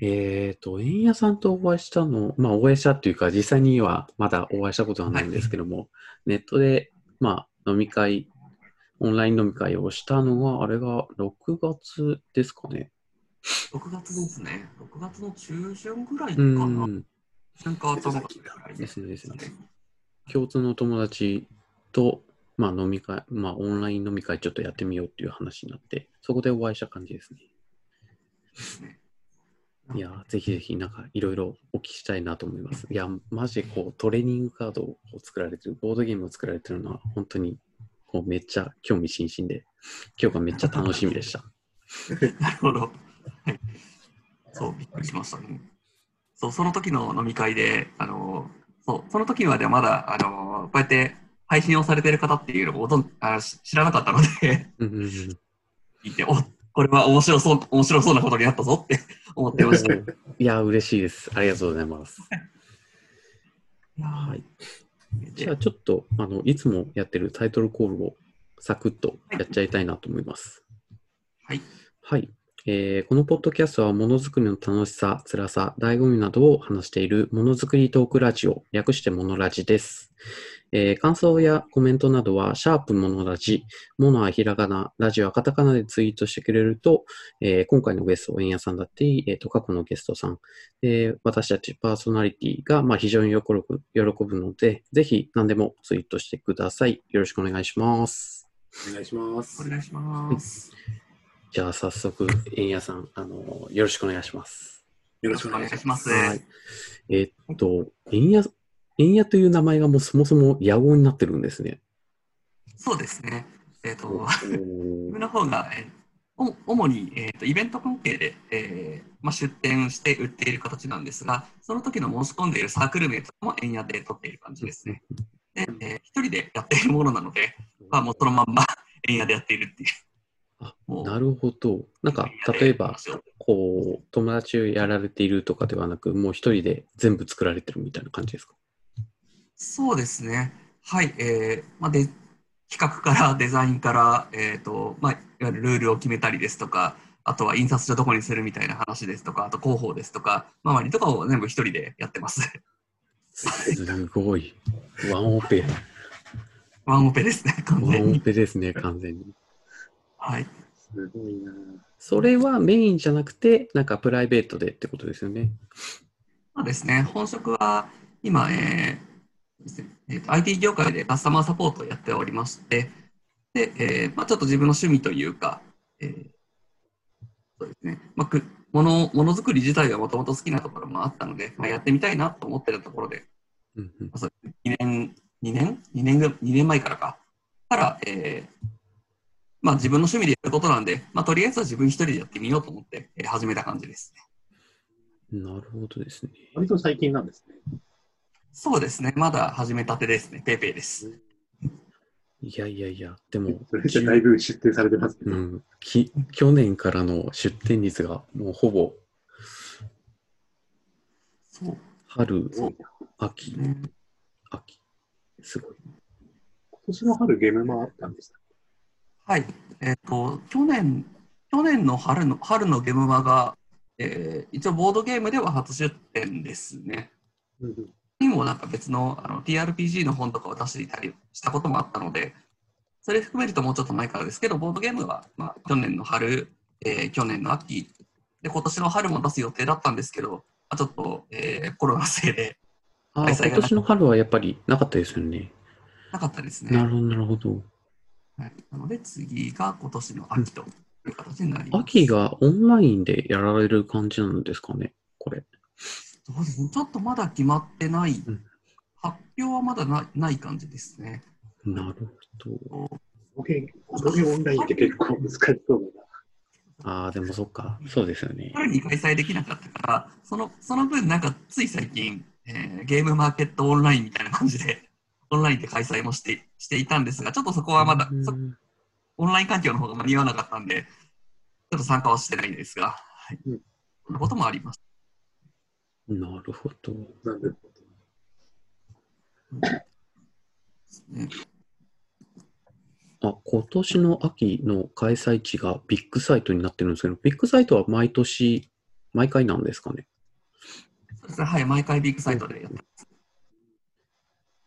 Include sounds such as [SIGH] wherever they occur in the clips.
えっ、と、円屋さんとお会いしたの、まあ、お会いしたっていうか、実際にはまだお会いしたことはないんですけども、[LAUGHS] ネットで、まあ、飲み会、オンライン飲み会をしたのが、あれが6月ですかね。6月ですね。6月の中旬ぐらいかうな。ん。なんか頭がですねですね共通の友達と、まあ、飲み会、まあ、オンライン飲み会ちょっとやってみようっていう話になって、そこでお会いした感じですね。ですね。いやー、ぜひぜひ、なんか、いろいろお聞きしたいなと思います。いや、マジでこう、トレーニングカードを作られてる、ボードゲームを作られてるのは、本当に、こう、めっちゃ興味津々で、今日がめっちゃ楽しみでした。[LAUGHS] なるほど。はい。そう、びっくりしましたね。そう、その時の飲み会で、あの、そう、その時まではまだ、あの、こうやって配信をされてる方っていうのをご存あし知らなかったので、うんうんうん [LAUGHS] 聞いて、おこれは面白そう、面白そうなことになったぞって [LAUGHS] 思ってました。い [LAUGHS] いやー、嬉しいです。ありがとうございます。はい。じゃあ、ちょっと、あの、いつもやってるタイトルコールをサクッとやっちゃいたいなと思います。はい。はい。えーこのポッドキャストはものづくりの楽しさ、辛さ、醍醐味などを話しているものづくりトークラジオ、略してモノラジです。えー感想やコメントなどは、シャープモノラジ、モノはひらがな、ラジオはカタカナでツイートしてくれると、えー今回のゲスト、円屋さんだっていい、えーと、過去のゲストさん、えー私たちパーソナリティが、まあ、非常に喜ぶ喜ぶので、ぜひ何でもツイートしてください。よろしくお願いします。お願いします。お願いします。じゃあ、早速、円屋さん、あのよろしくお願いします。よろしくお願いします。はい。えーっと、円屋、円屋という名前がもうそもそも野号になってるんですね。そうですね。えっ、ー [LAUGHS] 僕の方が、えーお主に、えーとイベント関係で、えーまあ、出店して売っている形なんですが、その時の申し込んでいるサークル名とかも円屋で取っている感じですね。で、えー一人でやっているものなので、まあ、もうそのまんま [LAUGHS] 円屋でやっているっていう。あなるほど。なんか、例えば、こう、友達をやられているとかではなく、もう一人で全部作られてるみたいな感じですか？そうですね。はい。えーまあ、で企画から [LAUGHS] デザインから、えーとまあ、いわゆるルールを決めたりですとか、あとは印刷所どこにするみたいな話ですとか、あと広報ですとか、周りとかを全部一人でやってます。すごい。ワンオペ。ワンオペですね、完ワンオ全に。ペですね、完全に。はい。すごいな。それはメインじゃなくて、なんかプライベートでってことですよね。そうですね、本職は今、えーですねえーと IT 業界でカスタマーサポートをやっておりまして、で、えーまあ、ちょっと自分の趣味というか、えーそうですね、まあ、くものものづくり自体がもともと好きなところもあったので、まあ、やってみたいなと思ってたところで、うんうんまあそう2年、2年 ?2 年ぐ、2年前からか、から、えーまあ、自分の趣味でやることなんで、まあ、とりあえずは自分一人でやってみようと思って、えー始めた感じですね。なるほどですね。割と最近なんですね。そうですね。まだ始めたてですね。ペイペイです。いやいやいや、でも、それじゃだいぶ出展されてますけど。うん、き去年からの出店率がもうほぼそう春、秋、ね。秋。すごい。今年の春ゲームもあったんでした。はい。えっ、と、去年、去年の春の、春のゲームマが、えー一応ボードゲームでは初出展ですね。うんうんにもなんか別のあの TRPG の本とかを出していたりしたこともあったので、それ含めるともうちょっと前からですけど、ボードゲームは、まあ、去年の春、えー去年の秋、で、今年の春も出す予定だったんですけど、まあ、ちょっと、えーコロナのせいであ開催が今年の春はやっぱりなかったですよね。なかったですね。なるほど、なるほど。はい、なので次が今年の秋という形になります。秋がオンラインでやられる感じなんですかね、これ。そうですね、ちょっとまだ決まってない、うん発表はまだなない感じですね。なるほど。ボドゲボドゲオンラインって結構難しそうだな。ああ、でもそっか。そうですよね。春に開催できなかったから、そのその分、なんかつい最近、えーゲームマーケットオンラインみたいな感じで、オンラインで開催もしてしていたんですが、ちょっとそこはまだ、そうんオンライン環境の方が間に合わなかったんで、ちょっと参加はしてないんですが、はいうんそんなこともあります。なるほど。なんでねあ、今年の秋の開催地がビッグサイトになってるんですけど、ビッグサイトは毎年毎回なんですかね？はい、毎回ビッグサイトでやってます。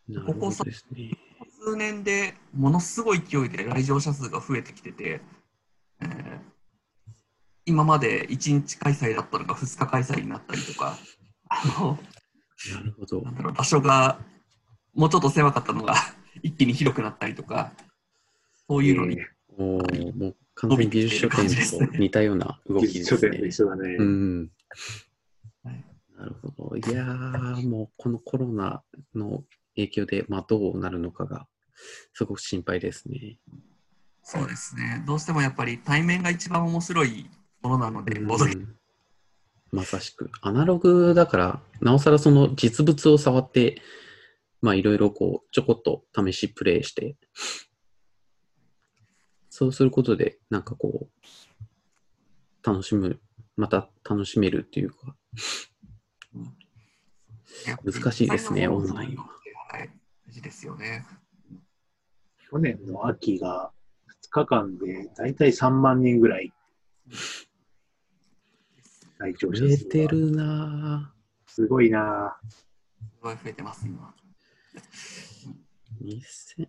なるほどですね。数年でものすごい勢いで来場者数が増えてきてて、えー今まで1日開催だったのが2日開催になったりとか、あのなるほどな。んだろう場所がもうちょっと狭かったのが [LAUGHS] 一気に広くなったりとか、そういうのに、おーもう完全に技術書店と似たような動き技ですね術書店と一。緒だね。うん。はいなるほど。いやー、もうこのコロナの影響で、まあ、どうなるのかが、すごく心配ですね。そうですね、どうしてもやっぱり対面が一番面白いものなので、ボードゲームうんまさしく。アナログだから、なおさらその実物を触って、まあいろいろこう、ちょこっと試しプレイして、そうすることで、なんかこう、楽しむ、また楽しめるっていうか、難しいですねオンラインははい、大事ですよね。去年の秋が2日間でだいたい3万人ぐらい来場者増え数がてるなすごいなすごい増えてます、今。ぁ。2000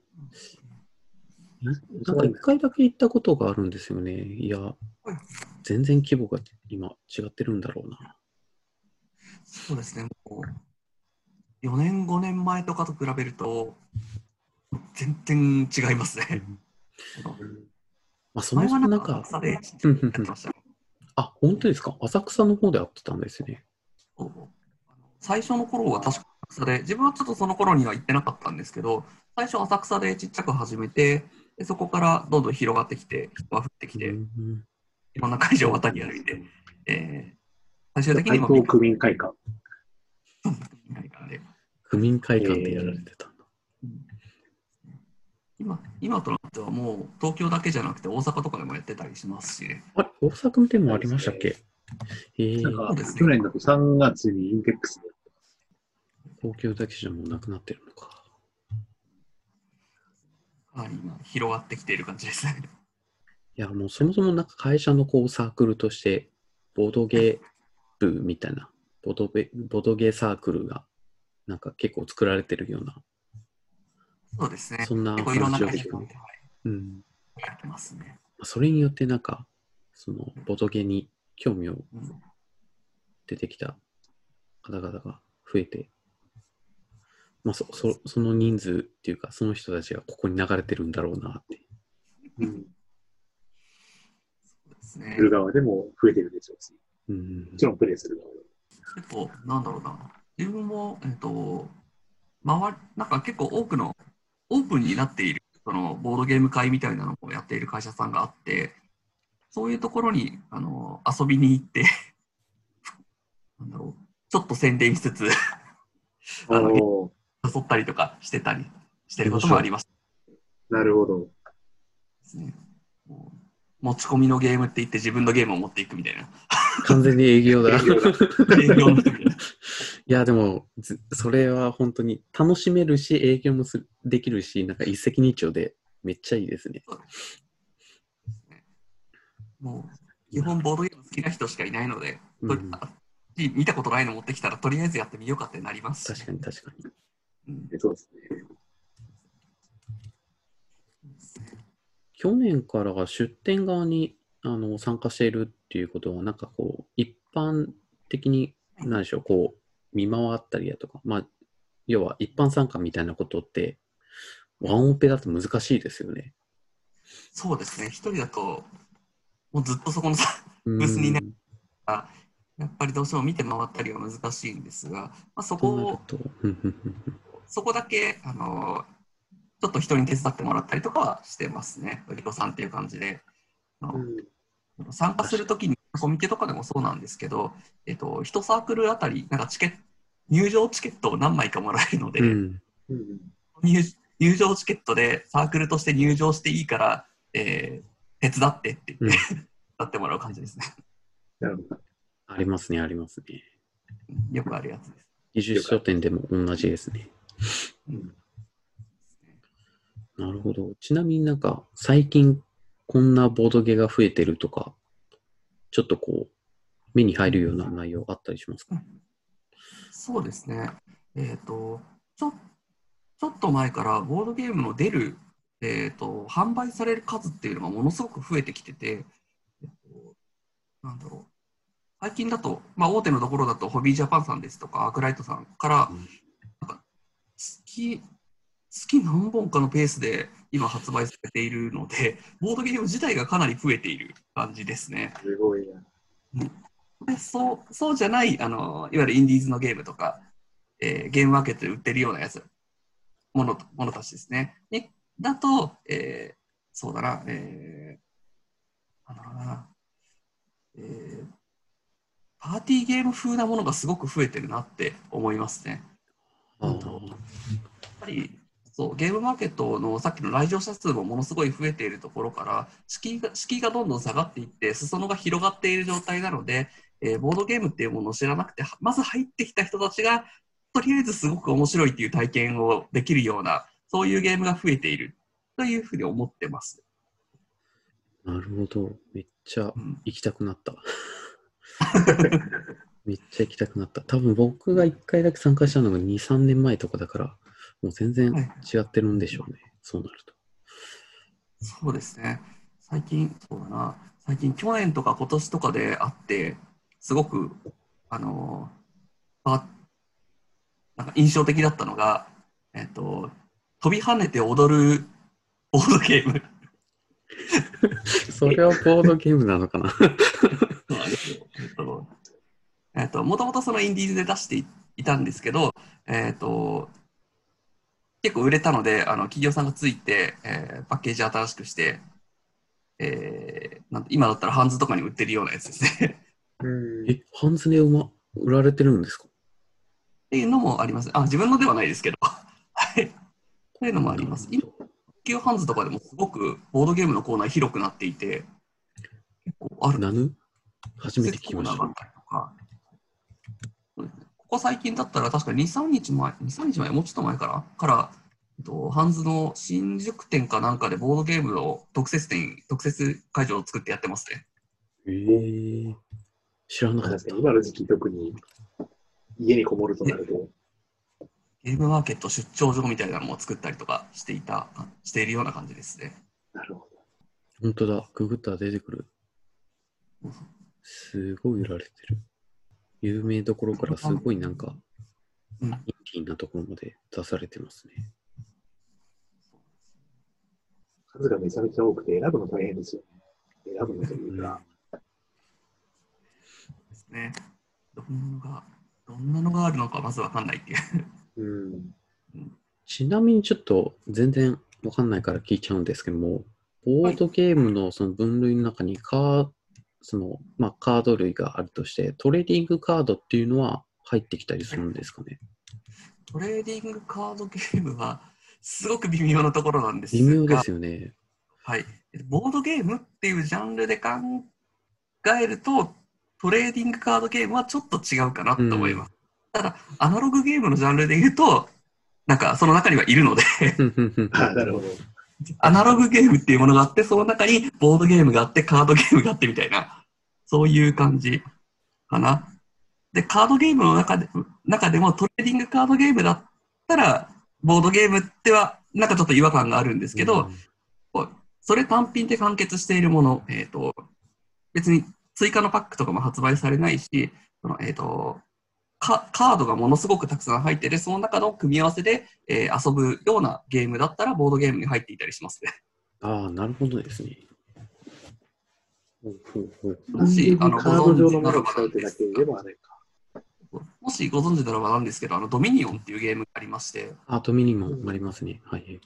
なんか一回だけ行ったことがあるんですよね。いや、全然規模が今違ってるんだろうな。そうですね、もう4年、5年前とかと比べると、全然違いますね。まあそもそもなんか、うんあ、本当ですか？浅草の方で会ってたんですね。最初の頃は確か浅草で、自分はちょっとその頃には行ってなかったんですけど、最初浅草でちっちゃく始めて、でそこからどんどん広がってきて、人が降ってきて、うんいろんな会場を渡り歩いて、えー最終的に内今藤区民会館。ないからね区民会館でやられてたんだ。今今となってはもう東京だけじゃなくて大阪とかでもやってたりしますし、ね、あれ、大阪でもありましたっけ？へえ。なんかそうですね。去年だと3月にインデックス。で東京だけじゃもうなくなってるのか。かなり今広がってきている感じです。ね。[LAUGHS] いや、もうそもそもなんか会社のこうサークルとして、ボードゲー部みたいな、ボードゲボードゲーサークルが、なんか結構作られてるような、そうですね。そんな結構いろんなうん。やってますね。それによってなんか、そのボドゲに興味をうん出てきた方々が増えて、まあそそその人数っていうか、その人たちがここに流れてるんだろうなって。うん、そうですねする側でも増えてるでしょうし、うんもちろんプレイする側でも。結構、なんだろうな、自分も、えっと、周り、なんか結構多くの、オープンになっている、その、ボードゲーム会みたいなのをやっている会社さんがあって、そういうところに、あの、遊びに行って、[LAUGHS] なんだろう、ちょっと宣伝しつつ、あの誘ったりとかしてたりしてることもありましたなるほど。ですね。持ち込みのゲームって言って自分のゲームを持っていくみたいな。完全に営業だ。営業いや、でも、ずそれは本当に楽しめるし、営業もするできるし、なんか一石二鳥でめっちゃいいですね。もう、基本ボードゲーム好きな人しかいないので、とうん見たことないの持ってきたら、とりあえずやってみようかってなりますし確かに確かに。うんそうですね。去年からは出店側にあの参加しているっていうことは、なんかこう、一般的に、なんでしょう、こう、見回ったりだとか、まあ、要は一般参加みたいなことって、ワンオペだと難しいですよね。そうですね、一人だと、もうずっとそこのさ、ブブースにねやっぱりどうしても見て回ったりは難しいんですが、まあ、そこを、そこだけ、あの、ちょっと人に手伝ってもらったりとかはしてますね、売り子さんっていう感じで。うん参加するときに、コミケとかでもそうなんですけど、えっと、一サークルあたり、なんかチケット、入場チケットを何枚かもらえるので、うんうん入入場チケットでサークルとして入場していいから、えー手伝ってって言って、[LAUGHS] 手伝ってもらう感じですね。なるほど。ありますね、ありますね。よくあるやつです。技術書店でも同じですね。うんなるほど。ちなみになんか、最近こんなボードゲが増えてるとか、ちょっとこう、目に入るような内容あったりしますか？そうですね。えっ、と、ちょ、ちょっと前からボードゲームの出る、えっ、と、販売される数っていうのがものすごく増えてきてて、えっと、なんだろう。最近だと、まあ、大手のところだと、ホビージャパンさんですとか、アークライトさんから、うんなんか、月、月何本かのペースで今発売されているので、ボードゲーム自体がかなり増えている感じですね。すごいな。でそうそうじゃないあの、いわゆるインディーズのゲームとか、えーゲームマーケットで売ってるようなやつ、ものものたちですね。にだと、えーそうだな、えー、なんだろうな、えーパーティーゲーム風なものがすごく増えてるなって思いますね。あやっぱりそうゲームマーケットのさっきの来場者数もものすごい増えているところから敷居が敷居がどんどん下がっていって裾野が広がっている状態なので、えーボードゲームっていうものを知らなくてはまず入ってきた人たちがとりあえずすごく面白いっていう体験をできるようなそういうゲームが増えているというふうに思ってます。なるほど。めっちゃうん行きたくなった。[LAUGHS] めっちゃ行きたくなった。多分僕が1回だけ参加したのが2、3年前とかだから、もう全然はい違ってるんでしょうね。そうなると。そうですね。最近、そうだな。最近、去年とか今年とかであって、すごく、あのーあなんか印象的だったのが、えっ、と、飛び跳ねて踊るボードゲーム。それはボードゲームなのかな。えっと、えっと、もともとそのインディーズで出していいたんですけど、えっと、結構売れたので、あの、企業さんがついて、えーパッケージ新しくして、えーなん今だったらハンズとかに売ってるようなやつですね。うんえ、ハンズでうま売られてるんですか？っていうのもあります。あ、自分のではないですけど。はい。というのもあります。今、旧ハンズとかでもすごくボードゲームのコーナー広くなっていて、結構あるナヌ？初めて聞きましたここ最近だったら確か2、3日前、2、3日前、もうちょっと前から、から、えっと、ハンズの新宿店かなんかでボードゲームの特設店、特設会場を作ってやってますね。えー、知らなかった今の時期特に家にこもるとなると、ゲームマーケット出張所みたいなのも作ったりとかしていた、しているような感じですね。なるほど。本当だ。ググったら出てくる。すごい売られてる。有名どころからすごいなんか、うんインティーなところまで出されてますね。数がめちゃめちゃ多くて選ぶの大変ですよね。選ぶのというか、ですね。どんなのが、どんなのがあるのかまずわかんないっていう。うん。ちなみにちょっと全然わかんないから聞いちゃうんですけども、ボードゲームのその分類の中にカーその、まあ、カード類があるとして、トレーディングカードっていうのは入ってきたりするんですかね？トレーディングカードゲームはすごく微妙なところなんですが、微妙ですよね。はい。ボードゲームっていうジャンルで考えると、トレーディングカードゲームはちょっと違うかなと思います。ただ、アナログゲームのジャンルで言うと、なんかその中にはいるので、あなるほど。アナログゲームっていうものがあって、その中にボードゲームがあって、カードゲームがあってみたいな、そういう感じかな。で、カードゲームの中で中でもトレーディングカードゲームだったら、ボードゲームっては、なんかちょっと違和感があるんですけど、それ単品で完結しているもの、えっ、と、別に追加のパックとかも発売されないし、そのえっ、と、カカードがものすごくたくさん入ってて、その中の組み合わせで、えー遊ぶようなゲームだったら、ボードゲームに入っていたりしますね。ああ、なるほどですね。もしあのカード上のものを使うってだけでもあれか。もしご存知ならばなんですけど、あのドミニオンっていうゲームがありまして、あ、ドミニもありますね。はい。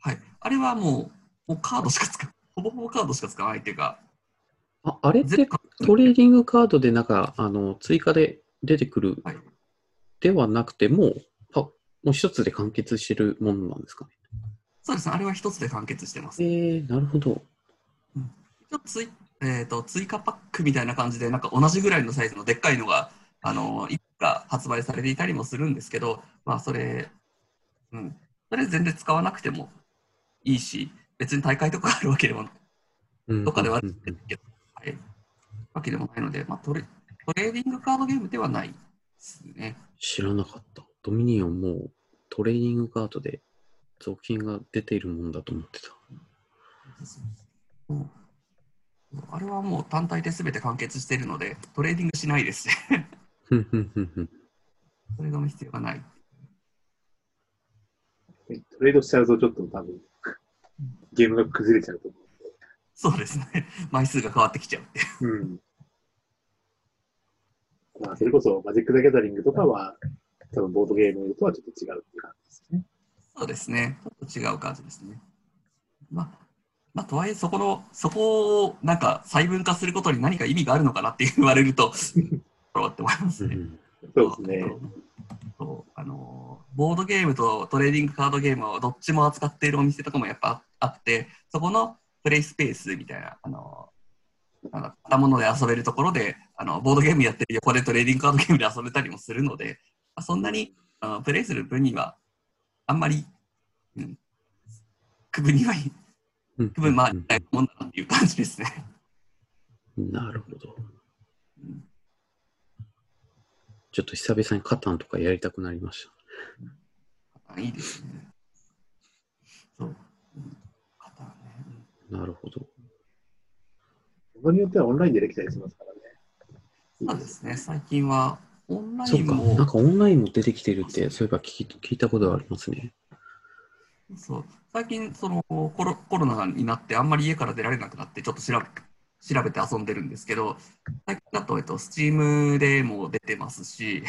はい、あれはもうもうカードしか使う、ほぼほぼカードしか使わないっていうか、あ、あれってトレーディングカードでなんか、あの、追加で出てくるはい。ではなくて、もう、あもう一つで完結してるものなんですかね？そうです。ね、あれは一つで完結してます。えー、なるほど。ちょっと追,、えー、と追加パックみたいな感じで、なんか同じぐらいのサイズのでっかいのが、あのいくつか発売されていたりもするんですけど、まあ、それ、うん、それ全然使わなくてもいいし、別に大会とかあるわけでもうん。とかではあるうんうんけど、はい、わけでもないので、まあ、トレトレーディングカードゲームではないですね。知らなかった。ドミニオンもトレーディングカードで続編が出ているもんだと思ってた。うんあれはもう単体で全て完結しているので、トレーディングしないですね。ふんふんふんふん。それが必要がない。トレードしちゃうとちょっと多分、ゲームが崩れちゃうと思そうですね。枚数が変わってきちゃうって。う。うん。まあ、それこそマジック・ザ・ギャザリングとかは、多分ボードゲームとはちょっと違うっていう感じですね。そうですね。ちょっと違う感じですね。まあ、まあ、とはいえ、そこの、そこをなんか細分化することに何か意味があるのかなって言われると、[LAUGHS] そうって思いますね。うんそうですね。そうあのボードゲームとトレーディングカードゲームをどっちも扱っているお店とかもやっぱあってそこのプレイスペースみたいなあのなんか買ったもので遊べるところであのボードゲームやってる横でトレーディングカードゲームで遊べたりもするので、まあ、そんなにあのプレイする分にはあんまり、うん、区分にはいうん区分まあないもんだなっていう感じですね。なるほど。ちょっと久々にカタンとかやりたくなりましあいいですね。そう。うん型ね。なるほど。ものによってはオンラインでできたりしますからね。そうですね。最近はオンラインもなんかオンラインも出てきてるって、そういえば聞き聞いたことがありますね。そう最近そのコロコロナになってあんまり家から出られなくなってちょっと調べ調べて遊んでるんですけど最近だと、えっと、Steam でも出てますし、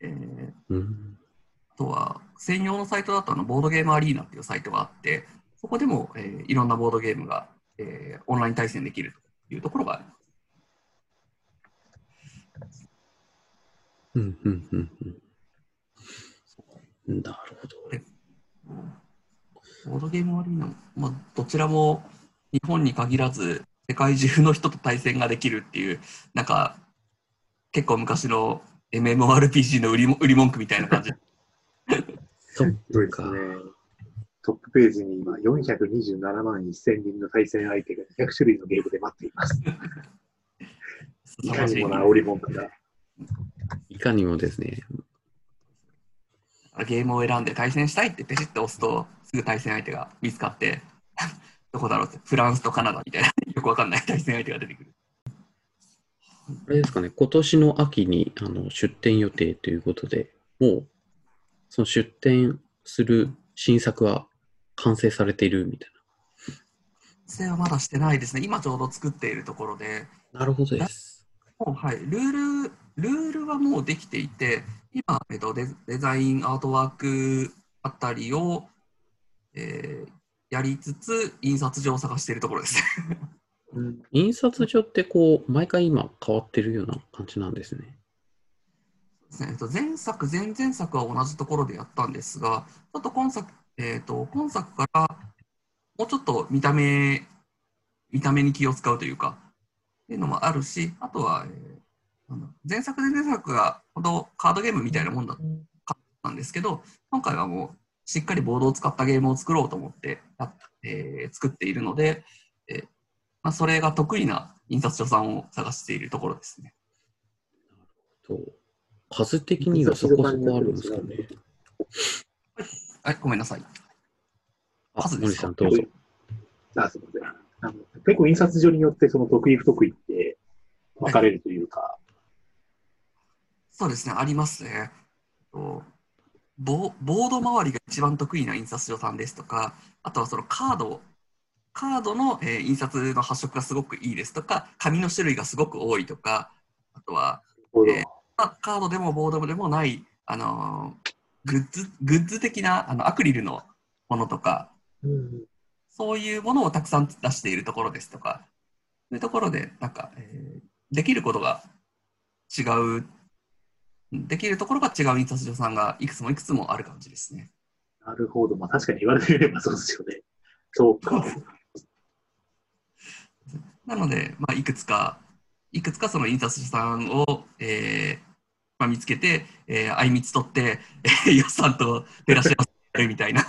えーうん。あとは専用のサイトだとあのボードゲームアリーナっていうサイトがあってそこでも、えーいろんなボードゲームが、えーオンライン対戦できるというところがあります。うん、うん、うん、うん。なるほど。ボードゲームアリーナも、まあ、どちらも日本に限らず世界中の人と対戦ができるっていうなんか結構昔の MMORPG の売りも売り文句みたいな感じ [LAUGHS] そうですか。ね。トップページに今427万1000人の対戦相手が200種類のゲームで待っています。いかにもな煽り文句が。いかにもですね。ゲームを選んで対戦したいってペシッと押すとすぐ対戦相手が見つかって [LAUGHS] どこだろうってフランスとカナダみたいなよくわかんない対戦相手が出てくるあれですかね、今年の秋にあの出展予定ということで、もうその出展する新作は完成されているみたい規制はまだしてないですね今ちょうど作っているところでな。なるほどです。もうはい、ルール、ルールはもうできていて、今、えっと、デデザイン、アートワークあたりを、えーやりつつ、印刷所を探しているところです。印刷所ってこう、毎回今変わってるような感じなんですね。えっと、前作、前々作は同じところでやったんですが、ちょっと今作、えっと、今作からもうちょっと見た目、見た目に気を使うというか、っていうのもあるし、あとは、えー前作で、前作がほどカードゲームみたいなもんだったんですけど、今回はもうしっかりボードを使ったゲームを作ろうと思ってや、えー作っているので、えーまあ、それが得意な印刷所さんを探しているところですね。数的にはそこそこあるんですかね。はい、ごめんなさい。あ、数ですか？どうぞ。あすみませんあの結構印刷所によってその得意不得意って分かれるというか、そうですね、ありますね。とボボード周りが一番得意な印刷所さんですとか、あとはそのカード、カードの、えー印刷の発色がすごくいいですとか、紙の種類がすごく多いとか、あとは、えーまあカードでもボードでもない、あのーグッズグッズ的なあのアクリルのものとか、うんそういうものをたくさん出しているところですとか、そういうところで、なんか、えーできることが違う、できるところが違う印刷所さんがいくつもいくつもある感じですね。なるほど。まあ確かに言われてみればそうですよね。[LAUGHS] そうか。なので、まあ、いくつか、いくつかその印刷所さんを、えーまあ、見つけて、えー、あいみつ取って、えー、予算と照らし合わせるみたいな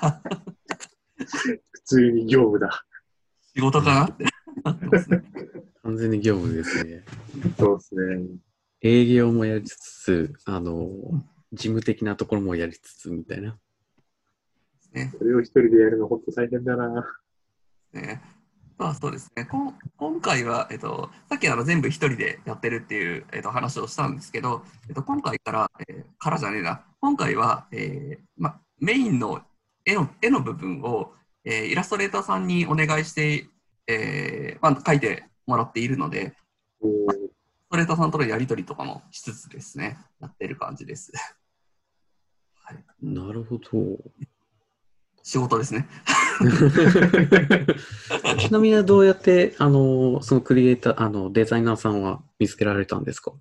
普通に業務だ。仕事かなってなってますね。[LAUGHS] 完全に業務ですね。そうですね。営業もやりつつ、あの、事務的なところもやりつつみたいな。ね。それを一人でやるの本当大変だな。ねまあそうですね。こ今回は、えっと、さっきあの全部一人でやってるっていう、えっと、話をしたんですけど、えっと、今回から、えーからじゃねえな、今回は、えーま、メインの絵の絵の部分を、えーイラストレーターさんにお願いして、えーまあ、描いてもらっているので、イラストレーターさんとのやり取りとかもしつつですね、やってる感じです。はい、なるほど。仕事ですね。[LAUGHS] ちなみにどうやって、あの、そのクリエイター、あの、デザイナーさんは見つけられたんですか？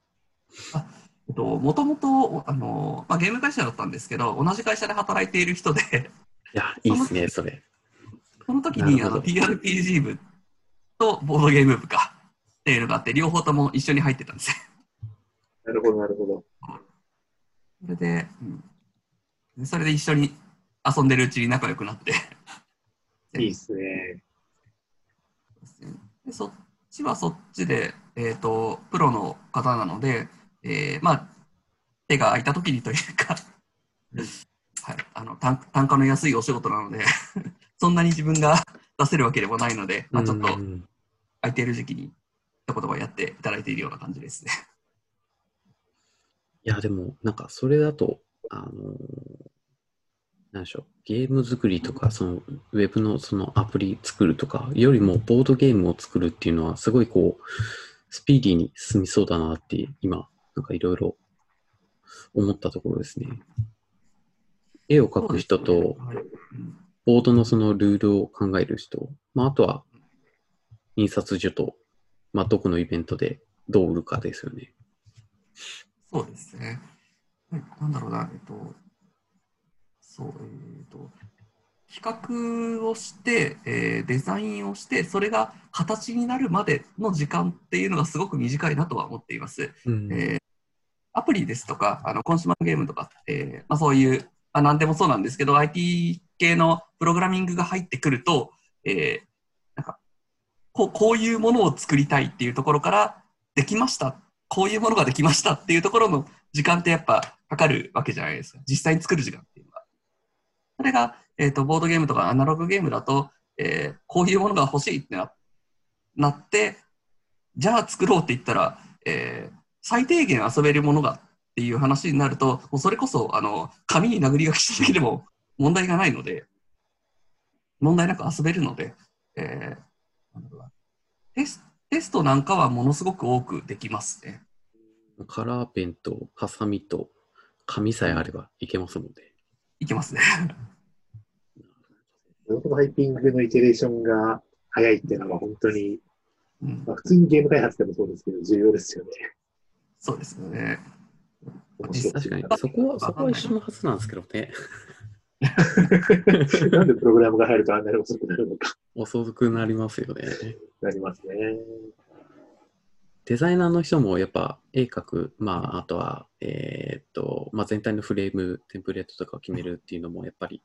えっともともと、あのまあ、ゲーム会社だったんですけど、同じ会社で働いている人で、いや、いいですね、それ。その時にあのなるほど TRPG 部とボードゲーム部かっていうのがあって、両方とも一緒に入ってたんですよ。なるほど、なるほど。それで、うん、それで一緒に遊んでるうちに仲良くなって、いいっすね。でそっちはそっちで、えっとプロの方なので、えーまあ、手が空いた時にというか、はい、あの単単価の安いお仕事なので、[LAUGHS] そんなに自分が出せるわけでもないので、まあ、ちょっとうん空いている時期に一言はやっていただいているような感じですね。いや、でも、なんか、それだと、あのーなんでしょう、ゲーム作りとか、その、ウェブのそのアプリ作るとか、よりもボードゲームを作るっていうのは、すごいこう、スピーディーに進みそうだなって、今、なんかいろいろ思ったところですね。絵を描く人と、ボードのそのルールを考える人、まあ、あとは、印刷所と、まあ、どこのイベントでどう売るかですよね。そうですね。はいなんだろうな、えっと、そう、えっと、企画をして、えーデザインをして、それが形になるまでの時間っていうのがすごく短いなとは思っています。うんえーアプリですとか、あのコンシューマーゲームとかって、まあ、そういう、まあ、何でもそうなんですけど、IT 系のプログラミングが入ってくると、えーなんかこう、こういうものを作りたいっていうところから、できました、こういうものができましたっていうところの時間ってやっぱかかるわけじゃないですか。実際に作る時間っていう。それが、えー、とボードゲームとかアナログゲームだと、えーこういうものが欲しいってななって、じゃあ作ろうって言ったら、えー最低限遊べるものがっていう話になると、もうそれこそあの紙に殴り書きしただけでも問題がないので、問題なく遊べるので、えーテステストなんかはものすごく多くできますね。カラーペンとハサミと紙さえあればいけますもんね。いけますね。そのハイピングのイテレーションが早いっていうのは本当に、うん、まあ、普通にゲーム開発でもそうですけど、重要ですよね。そうですよね。確かに、そこは、そこは一緒のはずなんですけどね。[LAUGHS] なんでプログラムが入るとあんなに遅くなるのか、遅くなりますよね。なりますね。デザイナーの人もやっぱ絵描く、まあ、あとは、えーっと、まあ、全体のフレーム、テンプレートとかを決めるっていうのも、やっぱり、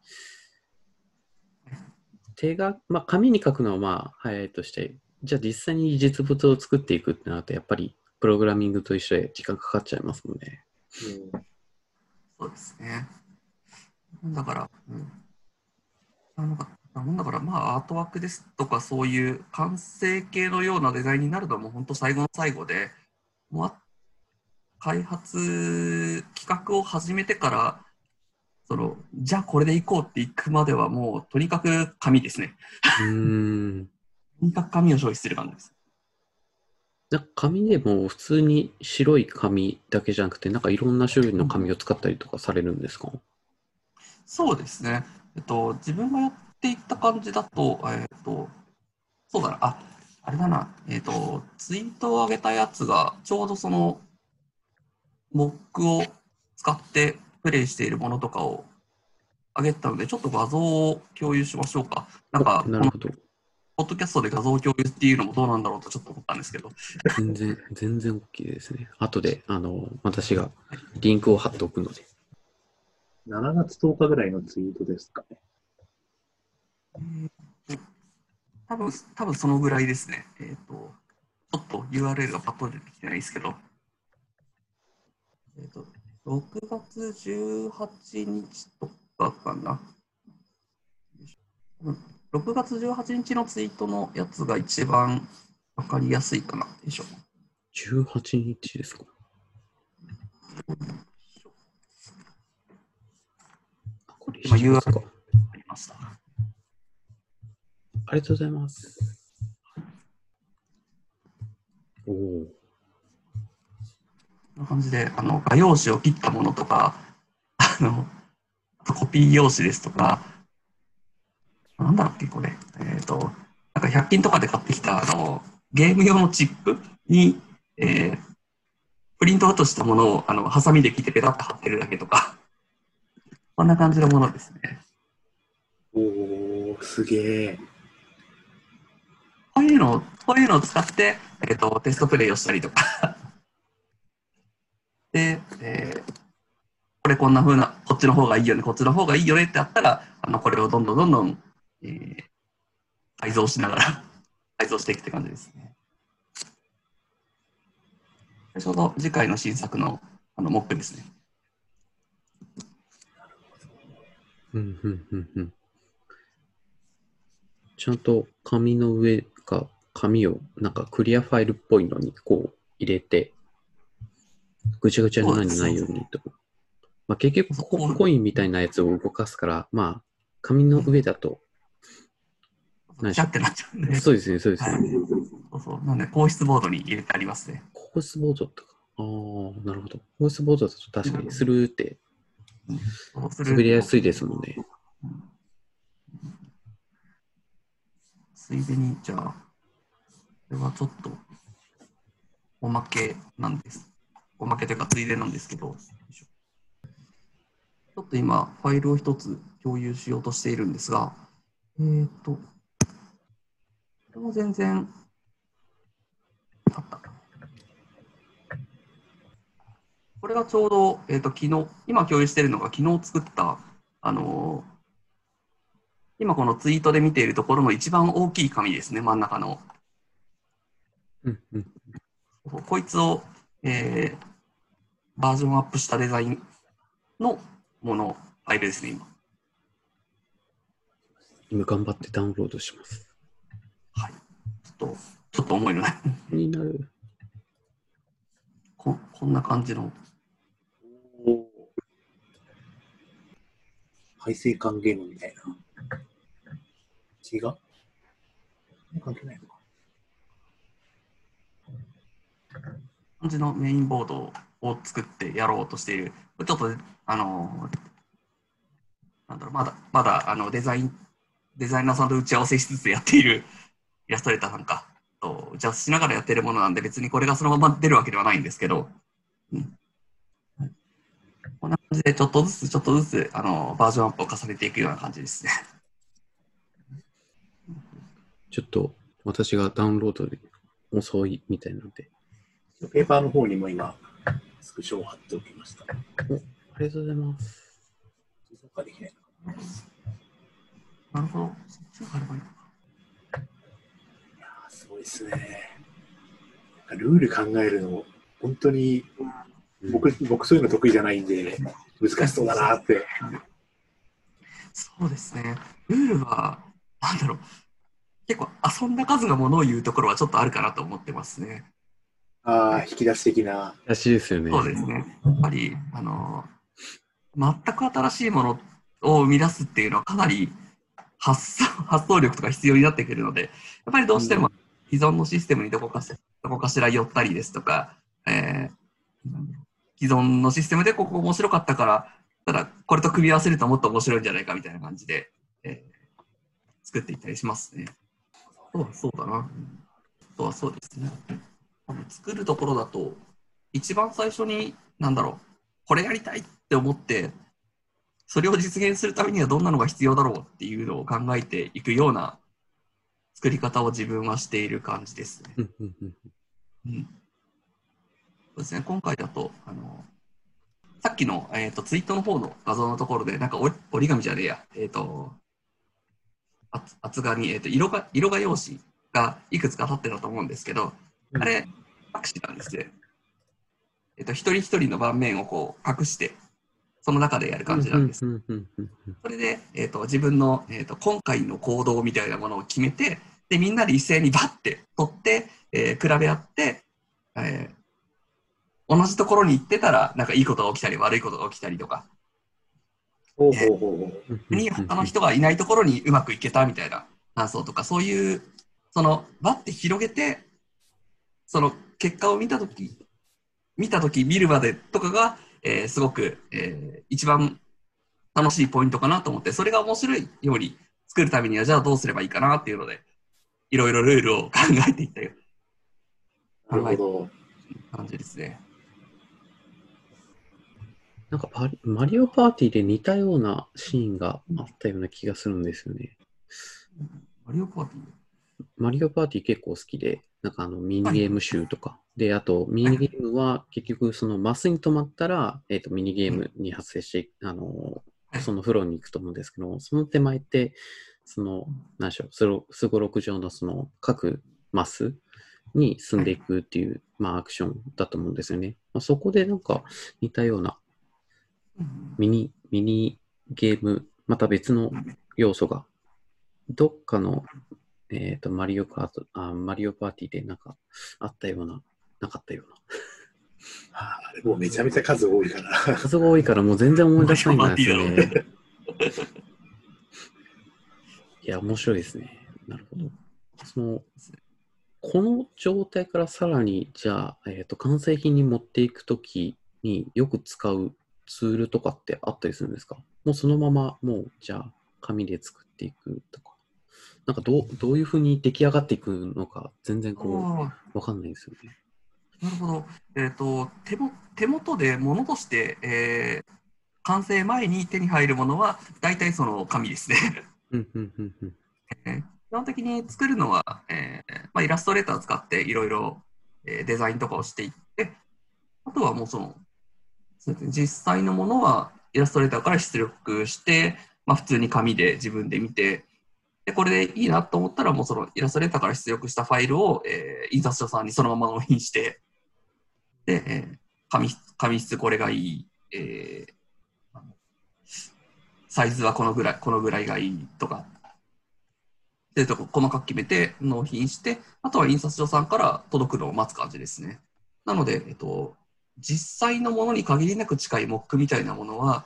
手が、まあ、紙に書くのはまあ、早いとして、じゃあ実際に実物を作っていくってなると、やっぱり、プログラミングと一緒で時間かかっちゃいますもんね。うんそうですね。だから、うん。なんだから、まあ、アートワークですとか、そういう完成形のようなデザインになるのはもう本当最後の最後で、もうあ開発、企画を始めてから、その、じゃあこれでいこうっていくまではもう、とにかく紙ですね。うーん。[LAUGHS] とにかく紙を消費する感じです。なんか紙でも普通に白い紙だけじゃなくて、なんかいろんな種類の紙を使ったりとかされるんですか？そうですね。えっと、自分がやっていった感じだと、えっと、そうだな、あ、あれだな、えっと、ツイートを上げたやつが、ちょうどその、モックを使ってプレイしているものとかを上げたので、ちょっと画像を共有しましょうか。なんか、なるほど。ポッドキャストで画像を共有っていうのもどうなんだろうとちょっと思ったんですけど、全然、全然 OK ですね。後で、あの、私がリンクを貼っておくので。7月10日ぐらいのツイートですかね。多分多分そのぐらいですね。えっ、と、ちょっと URL がパッと出てきてないですけど、と、6月18日とかかな。6月18日のツイートのやつが一番わかりやすいかなでしょう。18日ですか。あこれ今一緒ですか。ありました。ありがとうございます。おお。こんな感じで、あの、画用紙を切ったものとか、あの、あとコピー用紙ですとか、なんだっけ、これ。えっ、と、なんか100均とかで買ってきた、あの、ゲーム用のチップに、えープリントアウトしたものを、あの、ハサミで切ってペタッと貼ってるだけとか、こんな感じのものですね。おー、すげえ。こういうのを、こういうのを使って、えっ、と、テストプレイをしたりとか。[LAUGHS] で、えーこれこんな風な、こっちの方がいいよね、こっちの方がいいよねってあったら、あの、これをどんどんどんどん、えー改造しながら、[LAUGHS] 改造していくって感じですね。ちょうど次回の新作の、あの、モックですね。うんうんうんうん。ちゃんと紙の上か、紙をなんかクリアファイルっぽいのにこう入れて、ぐちゃぐちゃにならないようにと。まあ、結局ココインみたいなやつを動かすから、まあ、紙の上だと、何でしょうちゃってなっちゃうんで。そうですね、そうですはいね。そうそう。なんで、硬質ボードに入れてありますね。コースボードとか。ああ、なるほど。コースボードだと確かにスルーってそうする滑りやすいですもんね。ついでに、じゃあ、これはちょっと、おまけなんです。おまけというか、ついでなんですけど、ちょっと今、ファイルを一つ共有しようとしているんですが、えっ、ー、と、これも全然、あった。これがちょうど、えっ、と、昨日、今共有しているのが昨日作った、あのー今このツイートで見ているところの一番大きい紙ですね、真ん中の。うんうん。こいつを、えーバージョンアップしたデザインのもの、ファイルですね、今。今頑張ってダウンロードします。はい。ちょっと、ちょっと思いのない。気になる。ここんな感じの。お水管ゲームみたいな。違う？関係ないのか。感じのメインボードを作ってやろうとしている。ちょっと、あの、なんだろう、まだ、まだ、あの、デザイン、デザイナーさんと打ち合わせしつつやっているイラストレーターさんか、と打ち合わせしながらやってるものなんで、別にこれがそのまま出るわけではないんですけど、うんこんな感じで、ちょっとずつ、ちょっとずつ、あの、バージョンアップを重ねていくような感じですね。ちょっと私がダウンロードで遅いみたいなので。ペーパーの方にも今、スクショを貼っておきました。ありがとうございます。なるほど。いやーすごいですね。ルール考えるの、本当に僕、僕そういうの得意じゃないんで、難しそうだなって。そうですね。ルールは、なんだろう。結構遊んだ数がものを言うところはちょっとあるかなと思ってますね。ああ、引き出し的な。らしいですよね。そうですね。やっぱり、あの、全く新しいものを生み出すっていうのはかなり発想発想力とか必要になってくるので、やっぱりどうしても既存のシステムにどこかしどこかしら寄ったりですとか、えー既存のシステムでここ面白かったから、ただこれと組み合わせるともっと面白いんじゃないかみたいな感じで、えー作っていったりしますね。そうそうだな。うんあとはそうですね。作るところだと、一番最初に、なんだろう、これやりたいって思って、それを実現するためにはどんなのが必要だろうっていうのを考えていくような作り方を自分はしている感じですね。うん。そうですね、今回だと、あの、さっきの、えー、とツイートの方の画像のところで、なんか折折り紙じゃねえや、えっ、と、厚厚画に、えー、と色が色画用紙がいくつか立ってたと思うんですけど、あれ、拍手なんですね。えっと、一人一人の盤面をこう隠して、その中でやる感じなんです。それで、えっと、自分の、えっと、今回の行動みたいなものを決めて、で、みんなで一斉にバッて取って、えー比べ合って、えー同じところに行ってたら、なんかいいことが起きたり、悪いことが起きたりとか、ほうほうほうに他の人がいないところにうまくいけたみたいな。感想とか、そういう、その、バッて広げて、その結果を見たとき、見たとき、見るまでとかが、えーすごく、えー一番楽しいポイントかなと思って、それが面白いように作るためには、じゃあどうすればいいかなっていうので、いろいろルールを考えていったよ。なるほど。感じですね。なんかパリマリオパーティーで似たようなシーンがあったような気がするんですよね。マリオパーティー？マリオパーティー結構好きで、なんかあのミニゲーム集とか。で、あとミニゲームは結局そのマスに止まったら、えっ、とミニゲームに発生して、あのはいそのフローに行くと思うんですけど、その手前って、その、何でしょう、すごすごろく上のその各マスに進んでいくっていう、まあアクションだと思うんですよね。まあ、そこでなんか似たようなうんミニ、ミニゲーム、また別の要素が、どっかの、えっ、と、マリオカート、あ、マリオパーティーでなんかあったような、なかったような。ああれもうめちゃめちゃ数多いから。数が多いからもう全然思い出せないんですよね。[LAUGHS] いや、面白いですね。なるほど。その、この状態からさらに、じゃあ、えっ、と、完成品に持っていくときによく使うツールとかってあったりするんですか？もうそのまま、もう、じゃあ、紙で作っていくとか。なんかどう、どういうふうに出来上がっていくのか、全然こあう、わかんないですよね。なるほど。えっ、と手も、手元で物として、えー完成前に手に入るものは、大体その紙ですね。うん、うん、うん、うん。えー基本的に作るのは、えーまあ、イラストレーターを使っていろいろえーデザインとかをしていって、あとはもうその、そうですね、実際のものはイラストレーターから出力して、まあ、普通に紙で自分で見て、で、これでいいなと思ったら、もうそのイラストレーターから出力したファイルを、えー印刷所さんにそのまま納品して、で、えー紙紙質これがいい、えーサイズはこのぐらい、このぐらいがいいとか、で、とこ細かく決めて納品して、あとは印刷所さんから届くのを待つ感じですね。なので、えっと、実際のものに限りなく近いモックみたいなものは、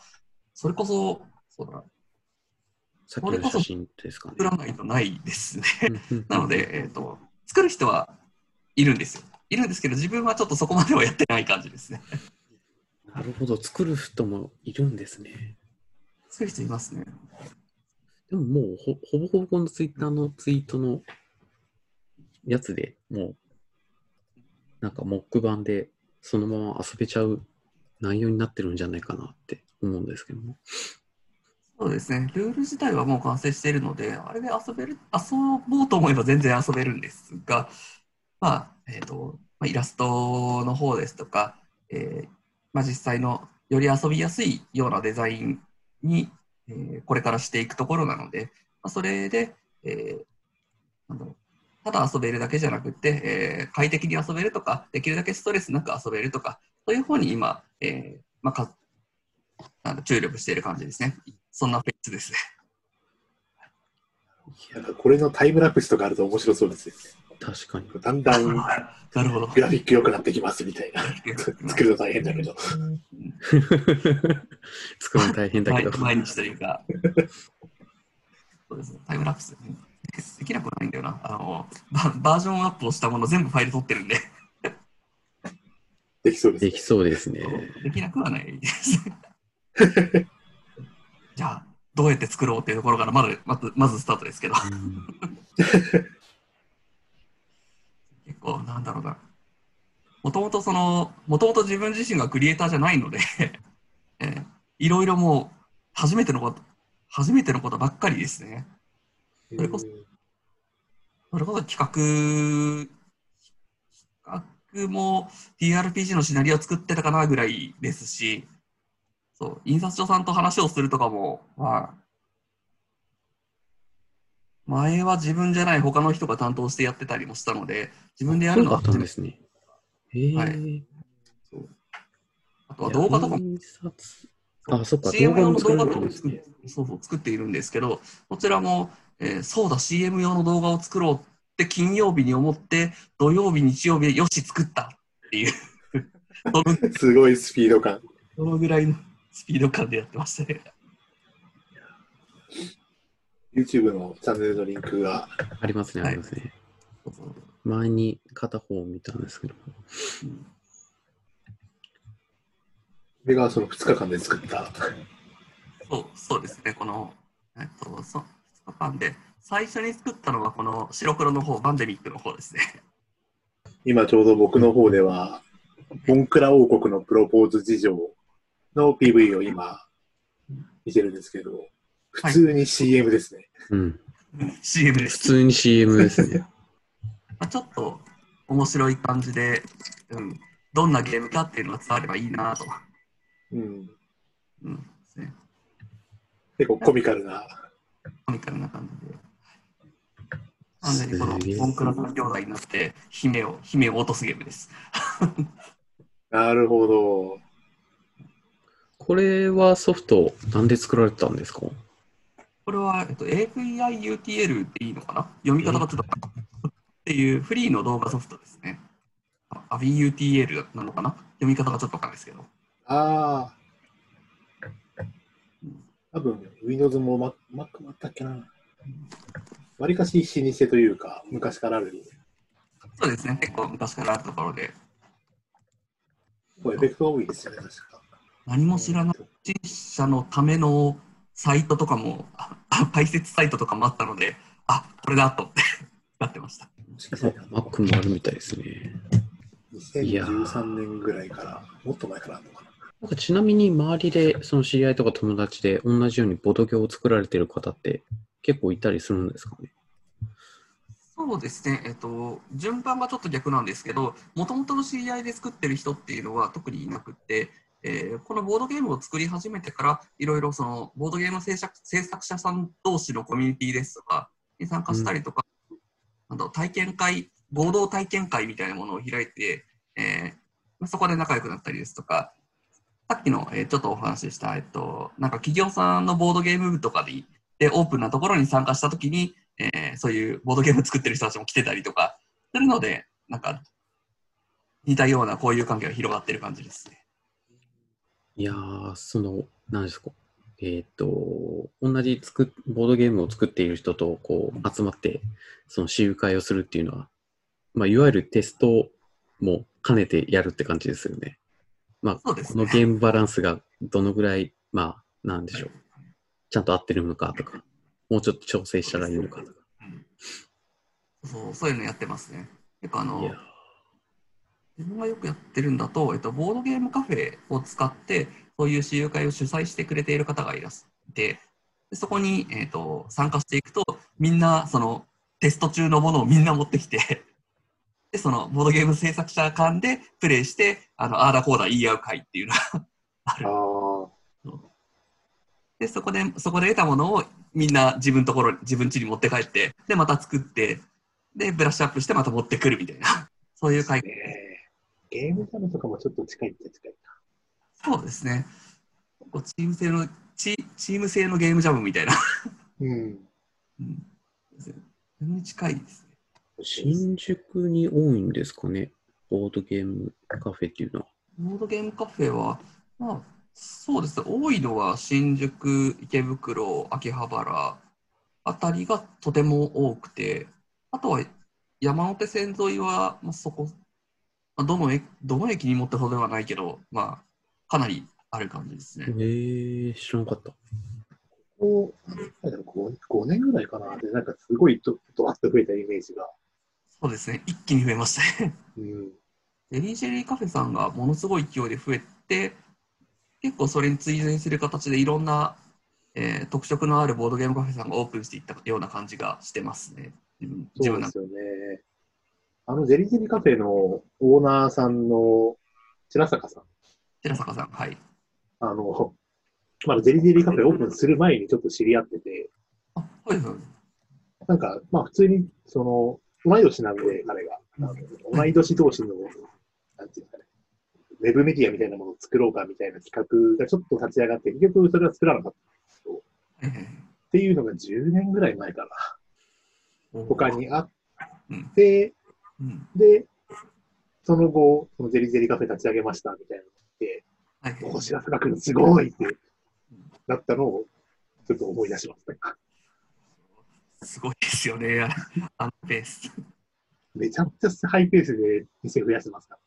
それこそ、そうだな、さっきの写真ですかね作。らないとないですね。なので、えっと、作る人はいるんですよ。いるんですけど、自分はちょっとそこまではやってない感じですね。なるほど、作る人もいるんですね。作る人いますね。でももうほほぼほぼこのツイッターのツイートのやつでもう、なんかモック版でそのまま遊べちゃう内容になってるんじゃないかなって思うんですけども。そうですね。ルール自体はもう完成しているので、あれで遊べる、遊ぼうと思えば全然遊べるんですが、まあ、えっ、と、まあ、イラストの方ですとか、えーまあ、実際のより遊びやすいようなデザインに、えーこれからしていくところなので、まあ、それで、えーなんだろうただ遊べるだけじゃなくて、えー快適に遊べるとか、できるだけストレスなく遊べるとか、そういう方に今、えーまあ、かあの注力している感じですね。そんなフェイスですね。なんかこれのタイムラプスとかあると面白そうですよ確かに。ね。だんだん [LAUGHS] なるほど。グラフィック良くなってきますみたいな。作るの大変だけど。作るの大変だけど。[LAUGHS] 毎毎日というか。そうですね。タイムラプス、ね、できなくはないんだよな。あのババージョンアップをしたもの全部ファイル取ってるんで、できそうです、できそうですね。できなくはないです。[LAUGHS] じゃあ、どうやって作ろうっていうところからまずまずまずスタートですけど。うん結構、なんだろうな。もともとその、もともと自分自身がクリエイターじゃないので、えーいろいろもう、初めてのこと、初めてのことばっかりですね。それこそそれこそ企画、企画も TRPG のシナリオを作ってたかなぐらいですし、そう、印刷所さんと話をするとかも、まあ、前は自分じゃない他の人が担当してやってたりもしたので、自分でやるのはそうだったんですね。へえ、はい。とは動画とかもあ、そっか、動 CM 用の動画とかも作っ。そうそう作っているんですけど、こちらも、えーそうだ、CM 用の動画を作ろうって金曜日に思って、土曜日、日曜日、よし、作ったっていう、[LAUGHS] すごいスピード感。そのぐらいのスピード感でやってましたね。YouTube のチャンネルのリンクが、ありますね、はいありますね。そうそう前に片方見たんですけど。うんこれがその2日間で作った。そうそうですね、この、えっと、そ2日間で、最初に作ったのはこの白黒の方、バンデミックの方ですね。今ちょうど僕の方では、ボンクラ王国のプロポーズ事情の PV を今見てるんですけど、普通に CM ですね。うん。CM です。普通に CM ですね。[LAUGHS] まあ、ちょっと面白い感じで、うん、どんなゲームかっていうのが伝わればいいなと。うん、うんね、結構コミカルな。コミカルな感じで。完全にこのボンクラ三兄弟になって姫を姫を落とすゲームです。[LAUGHS] なるほど。これはソフト、なんで作られてたんですか？これは、えっと、AVIUTL っていいのかな？読み方がちょっとっていうフリーの動画ソフトですね。あ AVIUTL なのかな？読み方がちょっとわかんないですけど。ああ。多分、Windows も Mac, Mac もあったっけな。わりかし老舗というか、昔からある。そうですね、結構昔からあるところで、こうエフェクト多いですよね、確か。何も知らない初心者のためのサイトとかも、ああ解説サイトとかもあったので、あこれだと思って使ってました。あ Mac もあるみたいですね。2013年ぐらいから、もっと前からあるのかな。なんかちなみに周りで、その知り合いとか友達で同じようにボドゲを作られてる方って結構いたりするんですかね？そうですね、えっと、順番がちょっと逆なんですけど、もともとの知り合いで作ってる人っていうのは特にいなくって、えーこのボードゲームを作り始めてから、いろいろそのボードゲーム制作制作者さん同士のコミュニティですとかに参加したりとか、あと体験会、合同体験会みたいなものを開いて、えーまあそこで仲良くなったりですとか、さっきの、えーちょっとお話しした、えっと、なんか企業さんのボードゲーム部とかででオープンなところに参加したときに、えーそういうボードゲーム作ってる人たちも来てたりとかするので、なんか似たような交友関係が広がってる感じですね。いやー、その、何ですか。えっ、と、同じ作っボードゲームを作っている人とこう集まって、その私有会をするっていうのは、まあ、いわゆるテストも兼ねてやるって感じですよね。まあ、そうですねこのゲームバランスがどのぐらい、まあ、なんでしょう。ちゃんと合ってるのかとか、もうちょっと調整したらいいのかとか。そうそういうのやってますね。結構あの自分がよくやってるんだと、えっと、ボードゲームカフェを使って、そういう私有会を主催してくれている方がいらっしゃって、でそこに、えっと、参加していくと、みんな、その、テスト中のものをみんな持ってきて、で、その、ボードゲーム制作者間でプレイして、あの、あーだこうだ言い合う会っていうのがある。で、そこで、そこで得たものをみんな自分のところに、自分家に持って帰って、で、また作って、で、ブラッシュアップしてまた持ってくるみたいな、[LAUGHS] そういう会。ねゲームジャムとかもちょっと近いっちゃ近いそうですね。チーム制のチ、チーム制のゲームジャムみたいな。な。うん。うん。全然近いですね。新宿に多いんですかね？ボードゲームカフェっていうのは。ボードゲームカフェは、まあ、そうですね。多いのは新宿、池袋、秋葉原あたりがとても多くて、あとは山手線沿いは、まあ、そこ、まあ、どの駅どの駅にもってほどではないけど、まあ、かなりある感じですね。えー、知らなかった。こう、なんだろう 5, 5年ぐらいかな。で、なんかすごいドドワッと増えたイメージが。そうですね。一気に増えましたね。うん。ジェリージェリーカフェさんがものすごい勢いで増えて、結構それに追随する形でいろんな、えー特色のあるボードゲームカフェさんがオープンしていったような感じがしてますね。そうですよね。あの、ジェリージェリーカフェのオーナーさんの白坂さん。寺坂さん、はい。あの、まだジェリージェリーカフェオープンする前にちょっと知り合ってて、あ、はいはい。なんか、まあ普通に、その、同い年なんで、彼が。同い年同士の、なんていうんですかね。ウェブメディアみたいなものを作ろうかみたいな企画がちょっと立ち上がって、結局それは作らなかったんですけど、っていうのが10年ぐらい前かな。他。にあっうんて、うんで、その後、そのゼリゼリカフェ立ち上げましたみたいなので、はいはいお知らせが来るすごいってなったのを、ちょっと思い出しますね。すごいですよね、あのペース。めちゃくちゃハイペースで店増やしてますから。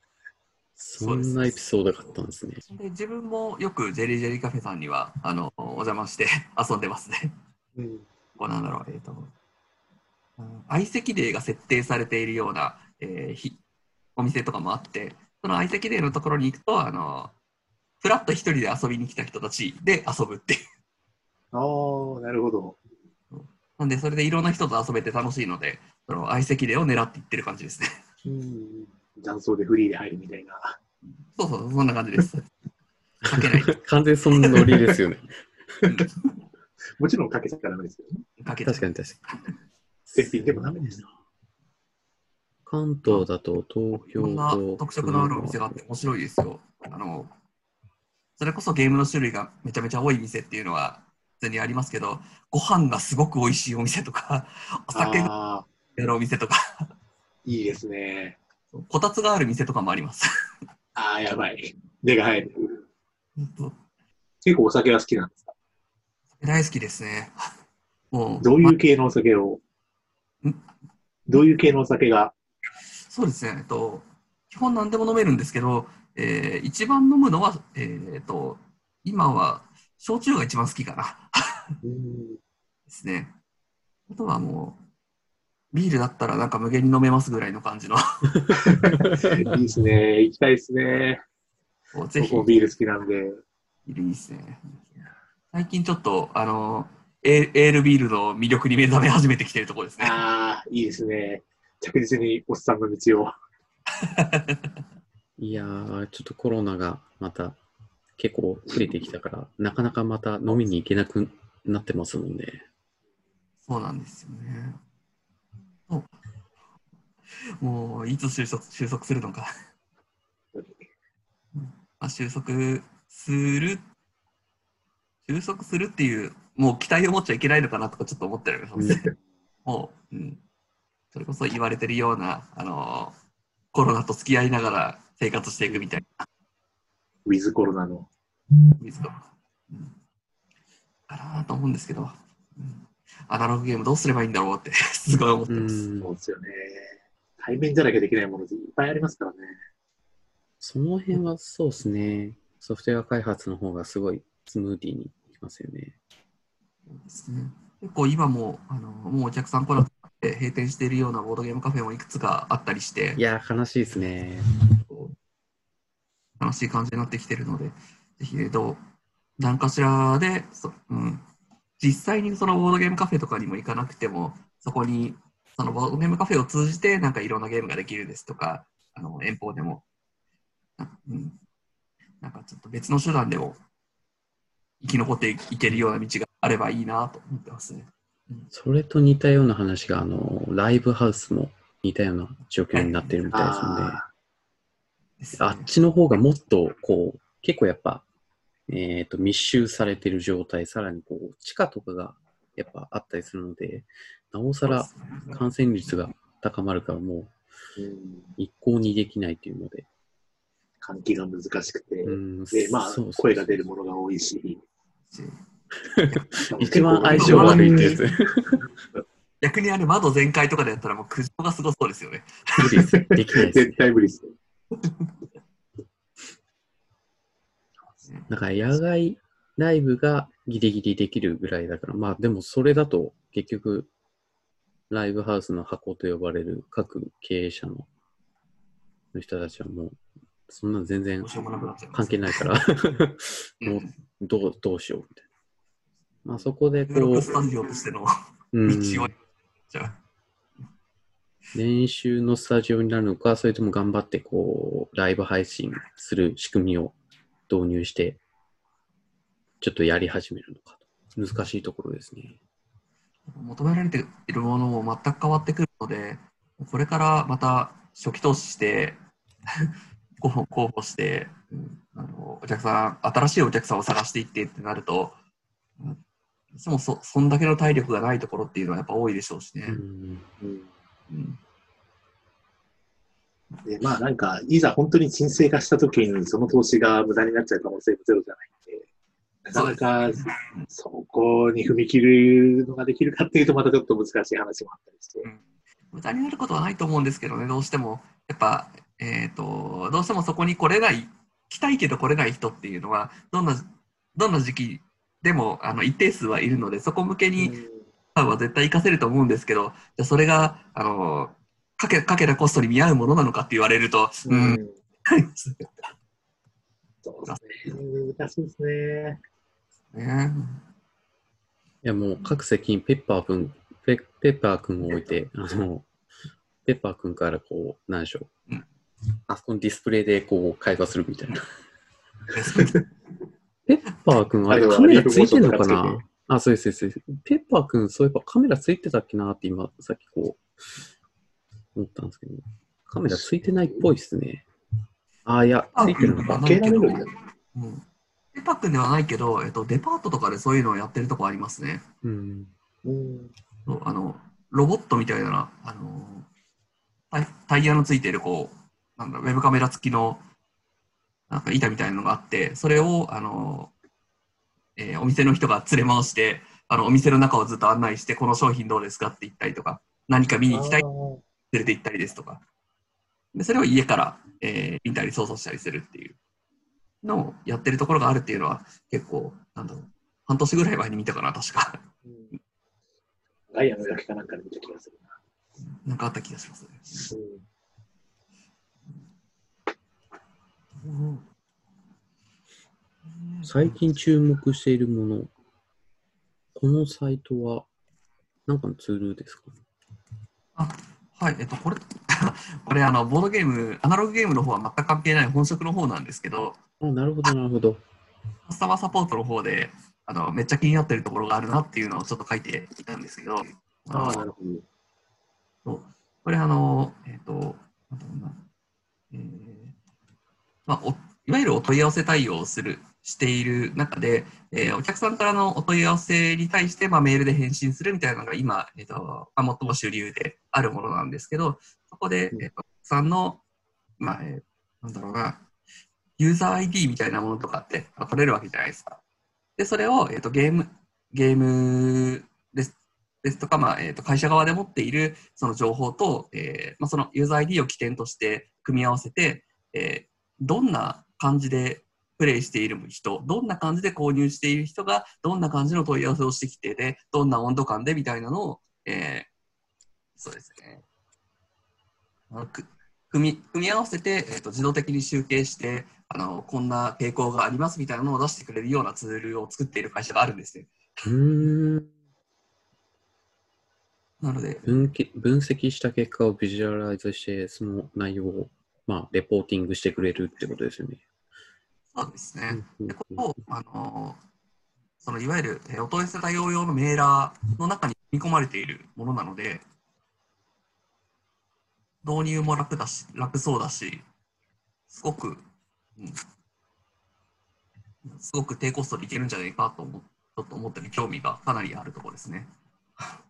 そんなエピソードがあったんですね。で自分もよくジェリージェリーカフェさんにはあのお邪魔して遊んでますね。うん。こうなんだろう、えっ、と、うん相席デーが設定されているような、えーひお店とかもあって、その相席デーのところに行くと、あの、ふらっと一人で遊びに来た人たちで遊ぶっていう。ああ、なるほど。なんで、それでいろんな人と遊べて楽しいので、その相席デーを狙っていってる感じですね。うん。雀荘でフリーで入るみたいな。そうそう、そんな感じです。かけない。[LAUGHS] 完全そんなノリですよね。もちろんかけちゃダメですけどね。うんかけない確かに確かに。絶品でもダメです。関東だと東いろんな京と。特色のあるお店があって面白いですよ。あの、それこそゲームの種類がめちゃめちゃ多い店っていうのは普通にありますけど、ご飯がすごく美味しいお店とか、お酒がやるお店とか、いいですね。こたつがある店とかもあります。ああ、やばい。目が入る。結構お酒は好きなんですか？大好きですね。もう、どういう系のお酒を？ん？どういう系のお酒が？そうですね。えっと、基本何でも飲めるんですけど、えー一番飲むのは、えっと、今は、焼酎が一番好きかな。うんですね。あとはもう、ビールだったらなんか無限に飲めますぐらいの感じの。[LAUGHS] いいですね。行きたいですね。ぜひ、僕もビール好きなんで。いいですね。最近ちょっと、あの、エエールビールの魅力に目覚め始めてきてるところですね。ああ、いいですね。着実におっさんの道を。[LAUGHS] いやー、ちょっとコロナがまた結構増えてきたから、なかなかまた飲みに行けなくなってますもんね。そうなんですよね。もう、いつ収束収束するのか。まあ、収束する、収束するっていう、もう期待を持っちゃいけないのかなとかちょっと思ったりもう、うん、それこそ言われてるような、あのコロナと付き合いながら生活していくみたいな、ウィズコロナの。水と、うん、かなと思うんですけど、うんアナログゲームどうすればいいんだろうって [LAUGHS] すごい思ってうます。んそうですよね。対面じゃなきゃできないものいっぱいありますからね。その辺はそうですね。ソフトウェア開発の方がすごいスムーディーにいきますよね。そうですね、結構今もあのもうお客さん来なくて閉店しているようなボードゲームカフェもいくつかあったりしてい、やー、悲しいですね。楽しい感じになってきてるので、ぜひね、どう、何かしらで、そうん、実際にそのボードゲームカフェとかにも行かなくても、そこに、そのボードゲームカフェを通じて、なんかいろんなゲームができるですとか、あの遠方でも、なうん、なんかちょっと別の手段でも生き残っていけるような道があればいいなと思ってますね。それと似たような話が、あの、ライブハウスも似たような状況になってるみたいですので、あですね。あっちの方がもっと、こう、結構やっぱ、えっ、と、密集されてる状態、さらにこう、地下とかがやっぱあったりするので、なおさら感染率が高まるからもううん一向にできないというので、換気が難しくて。うん、で、まあそうそう、声が出るものが多いし。[LAUGHS] 一番相性悪いってやつ。[LAUGHS] 逆にあれ窓全開とかでやったらもう苦情がすごそうですよね。無理です。できないです。絶対無理です。だから野外ライブがギリギリできるぐらいだから、まあでもそれだと結局、ライブハウスの箱と呼ばれる各経営者のの人たちはもう、そんな全然関係ないから、うん。もうどうどうしようみたいな。まあそこでこうスタジオとしての道うん、をじゃあ練習のスタジオになるのか、それとも頑張ってこう、ライブ配信する仕組みを導入して、ちょっとやり始めるのかと。難しいところですね。求められているものも全く変わってくるので、これからまた初期投資して、[LAUGHS] 候補して、うんあのお客さん、新しいお客さんを探していってってなると、うんそもそそんだけの体力がないところっていうのはやっぱ多いでしょうしね。うんうんうんでまあなんか、いざ本当に沈静化したときに、その投資が無駄になっちゃう可能性もゼロじゃないんで、なかなかそこに踏み切るのができるかっていうと、またちょっと難しい話もあったりして。無駄になることはないと思うんですけどね、どうしても、やっぱ、えっ、と、どうしてもそこに来れない、来たいけど来れない人っていうのは、どんな、どんな時期でも、あの、一定数はいるので、そこ向けに、ファンは絶対活かせると思うんですけど、じゃあそれが、あの、かけ、かけたコストに見合うものなのかって言われると、ううん、ん [LAUGHS] そうですね。難しいですね。ねいやもう各席にペッパーくん、ペペッパーくんを置いて、あの、ペッパーくんからこう、なんでしょう。うんあそこのディスプレイでこう会話するみたいな。ペッパーくん、あれカメラついてんのかな？あ、そうです、そうです。ペッパーくん、そういえばカメラついてたっけなって今、さっきこう、思ったんですけど、カメラついてないっぽいですね。あ、いや、ついてるのかあ。受けられるんだよ。うん。ペッパーくんではないけど、えっと、デパートとかでそういうのをやってるとこありますね。うん。うんそうあの、ロボットみたいな、あの、タイタイヤのついてる、こう、なんだウェブカメラ付きの、なんか板みたいなのがあって、それを、あの、えーお店の人が連れ回して、あの、お店の中をずっと案内して、この商品どうですかって言ったりとか、何か見に行きたい、連れて行ったりですとか。で、それを家から、えー見たり操作したりするっていうのをやってるところがあるっていうのは、結構、なんだろう、半年ぐらい前に見たかな、確か。うんガイアの焼きかなんかで見た気がするなんかあった気がしますね。な。最近注目しているもの。このサイトは、なんかのツールですか？あはい、えっと、これ、[LAUGHS] これ、あの、ボードゲーム、アナログゲームの方は全く関係ない本職の方なんですけど、あ、なるほど、なるほど。カスタマーサポートの方で、あの、めっちゃ気になってるところがあるなっていうのをちょっと書いていたんですけど、ああ、なのるほど。これ、あの、えっと、えーまあ、おいわゆるお問い合わせ対応をする、している中で、えーお客さんからのお問い合わせに対して、まあ、メールで返信するみたいなのが今、えっとまあ、最も主流であるものなんですけど、そこで、うんえっとお客さんの、まあ、えーなんだろうな、ユーザー ID みたいなものとかってあ取れるわけじゃないですか。で、それを、えっとゲーム、ゲームですですとか、まあえっと会社側で持っているその情報と、えーまあ、そのユーザー ID を起点として組み合わせて、えーどんな感じでプレイしている人、どんな感じで購入している人が、どんな感じの問い合わせをしてきてで、どんな温度感でみたいなのを、えーそうですね。あのく組み組み合わせて、えー、と自動的に集計してあの、こんな傾向がありますみたいなのを出してくれるようなツールを作っている会社があるんですね。うーん。なので、分析分析した結果をビジュアライズして、その内容を、まあ、レポーティングしてくれるってことですよね。そうですね。うんでこれを、あのそのいわゆるえーお問い合わせ対応用のメーラーの中に組み込まれているものなので、導入も楽だし、楽そうだし、すごく、うん、すごく低コストでいけるんじゃないかと思ちょっと思ってる興味がかなりあるところですね。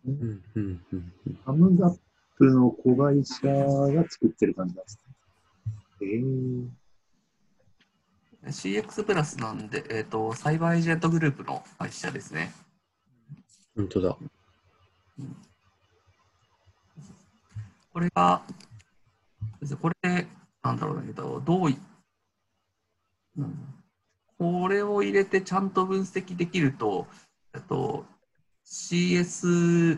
うんうんうんうんハムザップの子会社が作ってる感じなんですね。えー CX プラスなんで、えっ、と、サイバーエージェントグループの会社ですね。本当だ。これが、これ、なんだろうね、えっとどうい、うんこれを入れてちゃんと分析できると、えっと、CS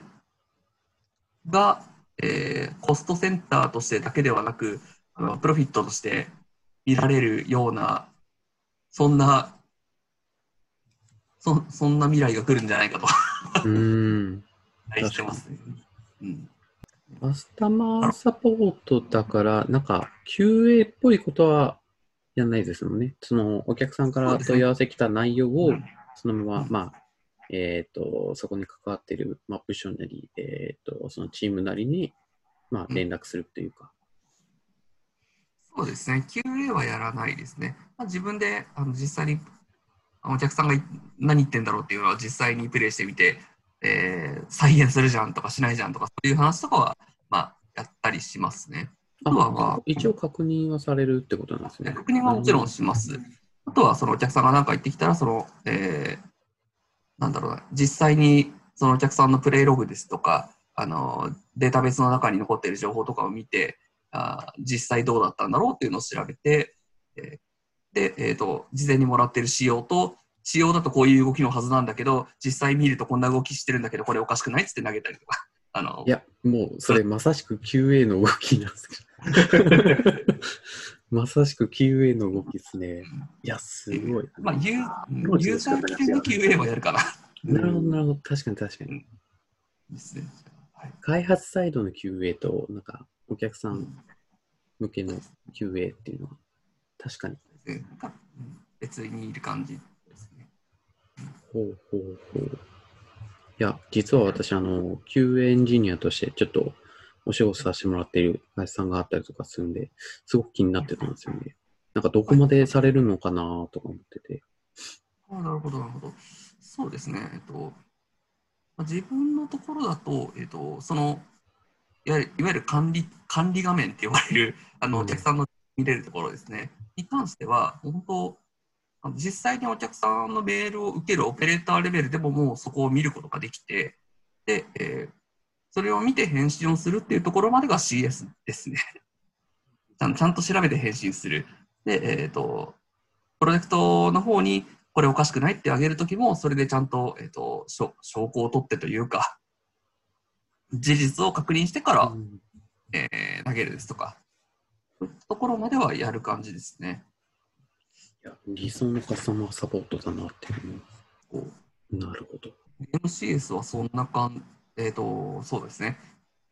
が、えーコストセンターとしてだけではなく、あのプロフィットとして見られるような、そんな、そそんな未来が来るんじゃないかとうーん。期待してますね。うんカスタマーサポートだから、なんか QA っぽいことはやんないですもんね。そのお客さんから問い合わせ来た内容をうんそのまま、うんまあ、えっ、と、そこに関わっている、まあ、部署なり、えっ、と、そのチームなりに、まあ、うん連絡するというか。そうですね、QA はやらないですね。まあ、自分であの実際にお客さんがい何言ってんだろうっていうのは実際にプレイしてみて、えー再現するじゃんとかしないじゃんとかそういう話とかは、まあ、やったりしますね。あとはまあ一応確認はされるってことなんですね。確認はもちろんします。あとはそのお客さんが何か言ってきたら、その、えーなんだろうな、実際にそのお客さんのプレイログですとか、あの、データベースの中に残っている情報とかを見て、あー実際どうだったんだろうっていうのを調べて、えーで、えっ、と、事前にもらっている仕様と、仕様だとこういう動きのはずなんだけど、実際見るとこんな動きしてるんだけど、これおかしくないっつって投げたりとか。[LAUGHS] あのい、や、もうそれまさしく QA の動きなんですけど。[LAUGHS] まさしく QA の動きですね。いや、すごい。まあ、ユーユーザー系の QA はやるかな。なるほど、なるほど。確かに確かに。ですね。はい。開発サイドの QA と、なんか、お客さん向けの QA っていうのは、確かに。別にいる感じですね。ほうほうほう。いや、実は私、あの、QA エンジニアとして、ちょっとお仕事させてもらっている会社さんがあったりとかするんで、すごく気になってたんですよね。なんか、どこまでされるのかなとか思ってて。あなるほど、なるほど。そうですね。えっと、まあ自分のところだと、えっと、その、いわゆるいわゆる管理管理画面って呼ばれる、あの、うんお客さんの見れるところですね。に関しては、本当、実際にお客さんのメールを受けるオペレーターレベルでももうそこを見ることができて、で、えーそれを見て返信をするっていうところまでが CS ですね。[LAUGHS] ちゃんちゃんと調べて返信する。で、えっ、と、プロジェクトの方にこれおかしくないってあげるときも、それでちゃんと、えっ、と、証証拠を取ってというか、事実を確認してから、うんえー投げるですとか、そういったところまではやる感じですね。いや理想のカスタマーサポートだなっていうこの。なるほど。う MCS はそんな感えっ、と、そうですね。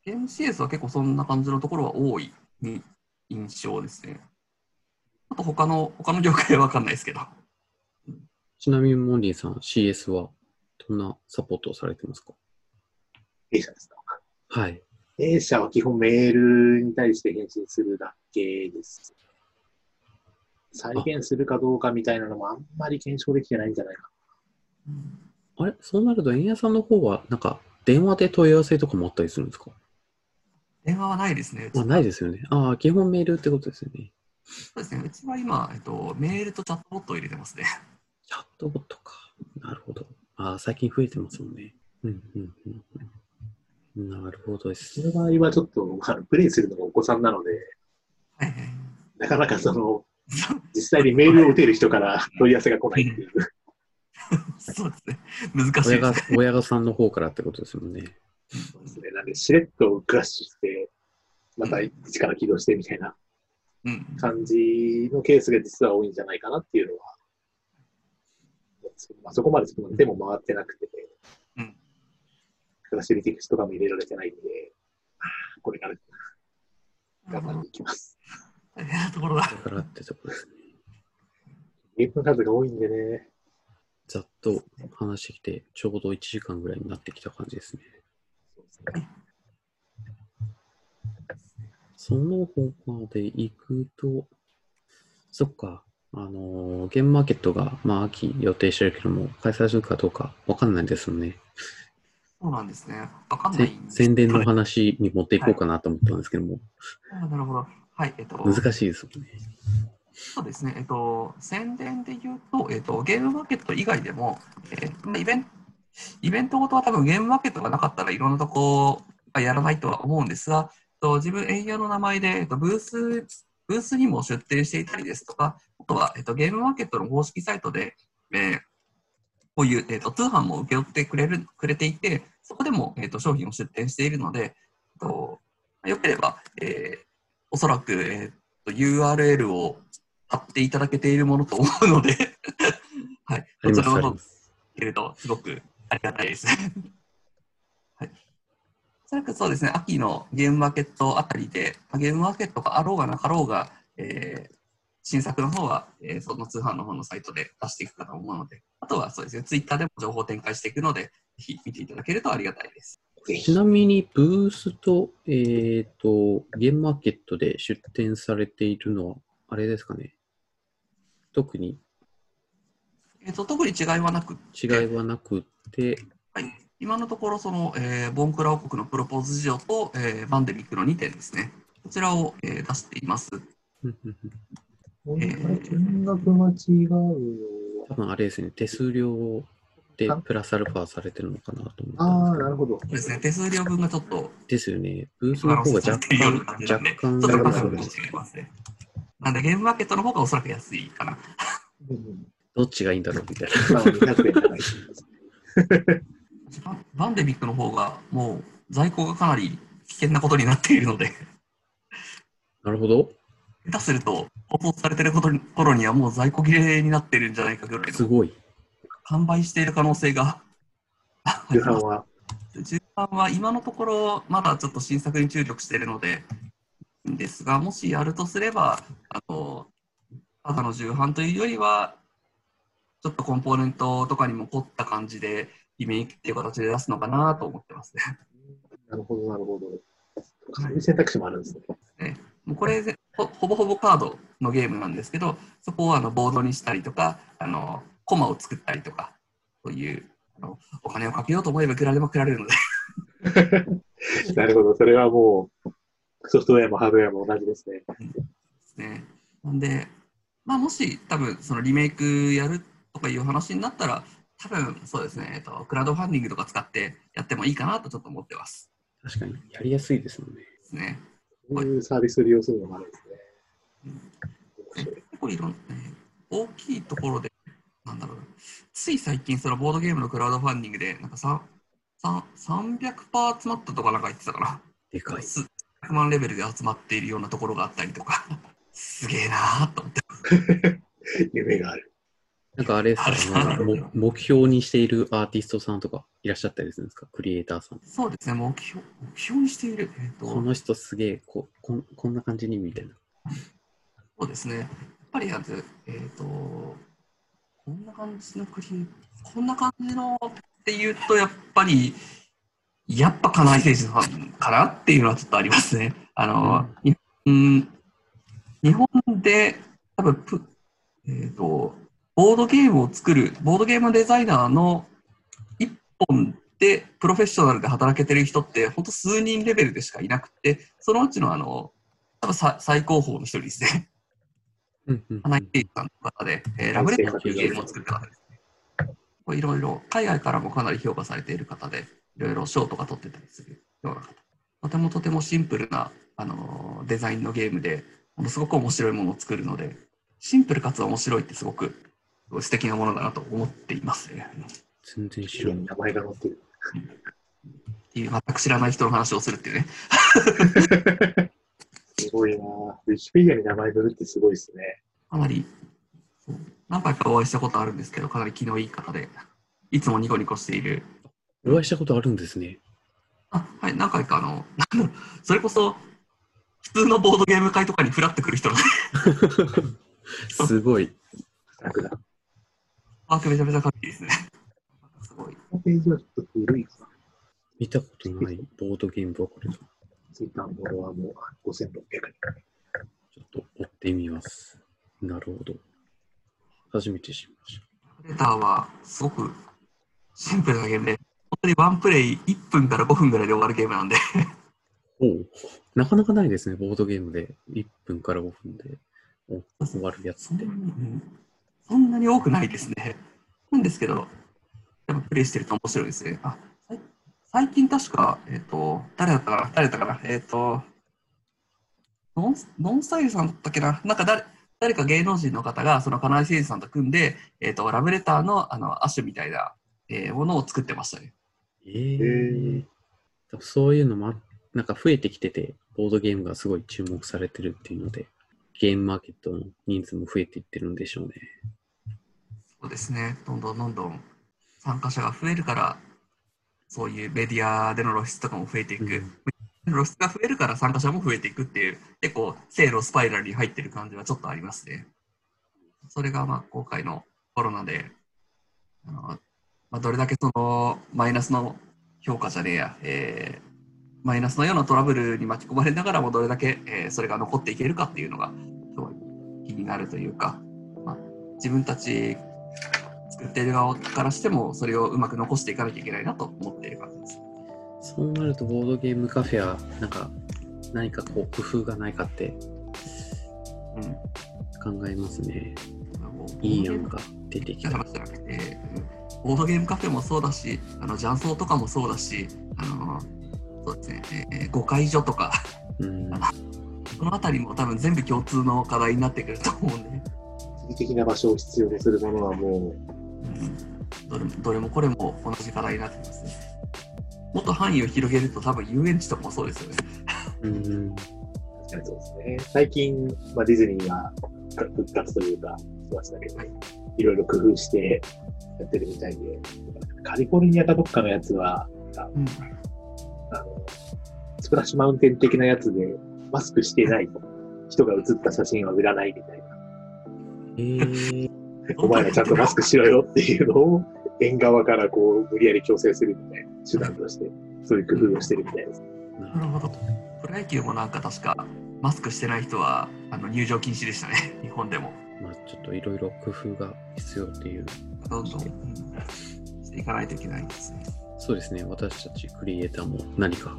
MCS は結構そんな感じのところは多い印象ですね。あと他の、他の業界はわかんないですけど。ちなみに、モンリーさん、CS はどんなサポートをされてますか？A 社ですか？はい。A 社は基本メールに対して返信するだけです。再現するかどうかみたいなのもあんまり検証できてないんじゃないかうんあれ？そうなると、円屋さんの方は、なんか、電話で問い合わせとかもあったりするんですか？電話はないですね。あないですよね。ああ、基本メールってことですよね。そうですね。うちは今、えっと、メールとチャットボットを入れてますね。チャットボットか。なるほど。ああ、最近増えてますもんね。うん、うん、うんうん。なるほどです。な。その場合はちょっとあのプレイするのがお子さんなので、はいはい。なかなかその、実際にメールを打てる人から問い合わせが来ないっていう。そうですね。難しい親が親御さんの方からってことですもんね。そうですね。なんで、しれっとクラッシュして、また一から起動してみたいなうん。感じのケースが実は多いんじゃないかなっていうのは、まあ、そこまでちょっと手も回ってなくて、うんクラシリティクスとかも入れられてないんで、これから頑張っていきます。大変なところだ。だからってとこですね。ゲー。ムの数が多いんでね、ざっと話してきて、ちょうど1時間ぐらいになってきた感じですね。そうですねその他で行くと、そっか、あのー。ゲー。ムマー。ケットが、まあ、秋予定してるけども、開催するかどうかわかんないですよね。そうなんですね。わかんなせい宣伝の話に持っていこうかなと思ったんですけども、あなるほど。はい。えっと、難しいですもんね。そうですね。えっと、宣伝で言うと、えっと、ゲームマーケット以外でも、えーまあ、イベント、イベントごとは多分ゲームマーケットがなかったらいろんなとこはやらないとは思うんですが、えっと、自分、エイヤの名前で、えっと、ブース、ブースにも出店していたりですとか、あとは、えっと、ゲームマーケットの公式サイトで、えーこういう、えっと、通販も請け負ってくれる、くれていて、そこでも、えっと、商品を出店しているので、と、よければ、えーおそらく、えっと、URL を貼っていただけているものと思うので、[LAUGHS] はい、あります、そちらの方あります。いけるとすごくありがたいです。[LAUGHS] はい。おそらくそうですね、秋のゲームマーケットあたりで、まあゲームマーケットがあろうがなかろうが、えー新作の方は、えーその通販の方のサイトで出していくかと思うので、あとはそうですね、ツイッターでも情報を展開していくので、ぜひ見ていただけるとありがたいです。ちなみに、ブースと、えっ、と、ゲームマーケットで出展されているのは、あれですかね？特にえー、と特に違いはなく、違いはなくて、はい、今のところその、えーボンクラ王国のプロポーズ事情と、えーバンデミックの2点ですね。こちらを、えー出しています。これ金額間違うの多分あれですね、手数料であ？プラスアルファされてるのかなと思ったああ、んですけど。なるほど。そうですね、手数料分がちょっと、ですよね。ブースの方が若干、若干ちょっと価なるほど格が違いますね。なんで、ゲームマーケットの方がおそらく安いかな。うんどっちがいいんだろうみたいな。[LAUGHS] まあ、200円高いですババンデミックの方がもう在庫がかなり危険なことになっているので、なるほど。下手すると、放送されてることに頃にはもう在庫切れになってるんじゃないかぐらいのすごい。完売している可能性が。重版は？[LAUGHS] 重版は今のところまだちょっと新作に注力しているので、ですが、もしやるとすれば、あのただの重版というよりは、ちょっとコンポーネントとかにも凝った感じで、リメイクっていう形で出すのかなと思ってますね。なるほど、なるほど。そういう選択肢もあるんですね。もうこれぜほ、ほぼほぼカードのゲームなんですけど、そこをあのボードにしたりとか、あのコマを作ったりとか、そういうあのお金をかけようと思えばいくらでもくられるので、[LAUGHS] なるほど。それはもう、ソフトウェアもハードウェアも同じですね。ですね。なんで、まあ、もし多分そのリメイクやるとかいう話になったら、多分そうですね、えっと、クラウドファンディングとか使ってやってもいいかなとちょっと思ってます。確かに、やりやすいですもんね。ですね。そういうサービスを利用するのもあるんです構いろんな、大きいところで、なんだろうな、つい最近、そのボードゲームのクラウドファンディングで、なんかささ300%集まったとかなんか言ってたかな。でかい。数100万レベルで集まっているようなところがあったりとか、すげえなーと思って。夢がある。なんかあれですか、目標にしているアーティストさんとかいらっしゃったりするんですか？クリエイターさん。そうですね、目標目標にしている。えっ、と、この人すげえここん、こんな感じにみたいな。そうですね。ぱりやつ、えっ、と、こんな感じのクリエこんな感じのっていうと、やっぱり、やっぱ金井選手さんかなっていうのはちょっとありますね。あの、うん、日本で多分プ、えっ、と、ボードゲームを作る、ボードゲームデザイナーの一本でプロフェッショナルで働けてる人って、本当数人レベルでしかいなくて、そのうちのあの、多分さ最高峰の一人ですね。うんうんうん花井圭さんの方で、えーラブレターというゲームを作った方ですね。こういろいろ、海外からもかなり評価されている方で、いろいろ賞とか取ってたりするような方。とてもとてもシンプルな、あのーデザインのゲームで、ものすごく面白いものを作るので、シンプルかつ面白いってすごく素敵なものだなと思っていますね。全然知らん。名前が載ってる。っていう全く知らない人の話をするっていうね。[LAUGHS] すごいなぁウィキペディアに名前載るってすごいですね。かなり、何回かお会いしたことあるんですけど、かなり気のいい方で、いつもニコニコしているお会いしたことあるんですね。あ、はい、何回かあの、[LAUGHS] それこそ、普通のボードゲーム会とかにフラってくる人の [LAUGHS] すごい。楽ークめちゃめちゃかっこいいですね。すごい。見たことないボードゲームばこれだ。ツイッターのフォロワーも5600人。ちょっと追ってみます。なるほど。初めて知りましプレーターはすごくシンプルなゲームで、本当にワンプレイ1分から5分ぐらいで終わるゲームなんで、た。おうなかなかないですね、ボードゲームで1分から5分でお終わるやつってそんな。に多くないですね。なんですけど、やっぱプレイしてると面白いですね。あ最近確か、えっ、と、誰だったかな？誰だったかな？えっ、と、ノンノンスタイルさんだったっけな？なんか誰誰か芸能人の方が、その金井誠司さんと組んで、えっ、と、ラブレターのあのアッシュみたいな、えーものを作ってましたね。えへー、多分そういうのもあなんか増えてきてて、ボードゲームがすごい注目されてるっていうので、ゲームマーケットの人数も増えていってるんでしょうね。そうですね。どんどんどんどん参加者が増えるから、そういうメディアでの露出とかも増えていく。うん露出が増えるから参加者も増えていくっていう、結構、正路スパイラルに入ってる感じはちょっとありますね。それが、まあ、今回のコロナで、あのまあ、どれだけそのマイナスの評価じゃねえや、えーマイナスのようなトラブルに巻き込まれながらもどれだけ、えーそれが残っていけるかっていうのがすごい気になるというか、まあ、自分たち作っている側からしてもそれをうまく残していかなきゃいけないなと思っている感じです。そうなると、ボードゲームカフェは、なんか、何かこう、工夫がないかってうん考えますね。もういい案が出てきた。話じゃなくて、うんボードゲームカフェもそうだし、あの雀荘とかもそうだし、あのそうですね、えー誤解所とか、うん。[LAUGHS] この辺りも多分全部共通の課題になってくると思うんで、地理的な場所を必要とするものはもうん、どれもどれもこれも同じ課題になってきますね。もっと範囲を広げると多分遊園地とかもそうですよね。うん。う、確かにそうですね。最近、まあ、ディズニーが復活というか、しましたけど、いろいろ工夫してやってるみたいで、カリフォルニアかどっかのやつは、うんあの、スプラッシュマウンテン的なやつで、マスクしてないと、人が写った写真は売らないみたいな。えー、[LAUGHS] お前らちゃんとマスクしろよっていうのを、縁側からこう、無理やり強制するみたいな手段として、そういう工夫をしてるみたいです。ななるほど。プロ野球もなんか確かマスクしてない人はあの入場禁止でしたね、[LAUGHS] 日本でも。まあ、ちょっといろいろ工夫が必要っていう。どんどん、うんしていかないといけないんですね。そうですね。私たちクリエイターも何か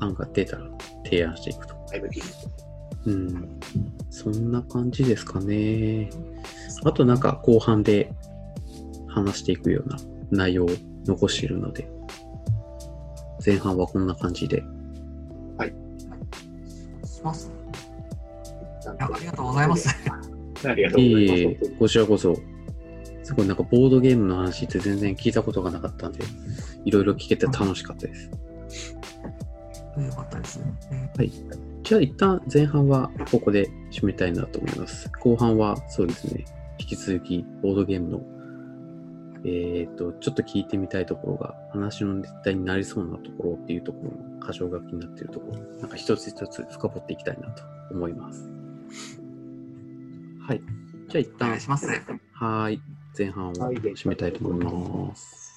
案が出たら提案していくと。タイムキーうん。そんな感じですかね。あとなんか後半で話していくような内容を残しているので、前半はこんな感じで。します。ありがとうございます。[LAUGHS] ありがとうございます。いえこちらこそ、すごいなんかボードゲームの話って全然聞いたことがなかったんで、いろいろ聞けて楽しかったです。よかったです。ねじゃあ一旦前半はここで締めたいなと思います。後半はそうですね、引き続きボードゲームの、えっ、と、ちょっと聞いてみたいところが、話のネタになりそうなところっていうところの箇条書きになっているところ、なんか一つ一つ深掘っていきたいなと思います。はい。じゃあ一旦お願い、します。はい。前半をはい締めたいと思います。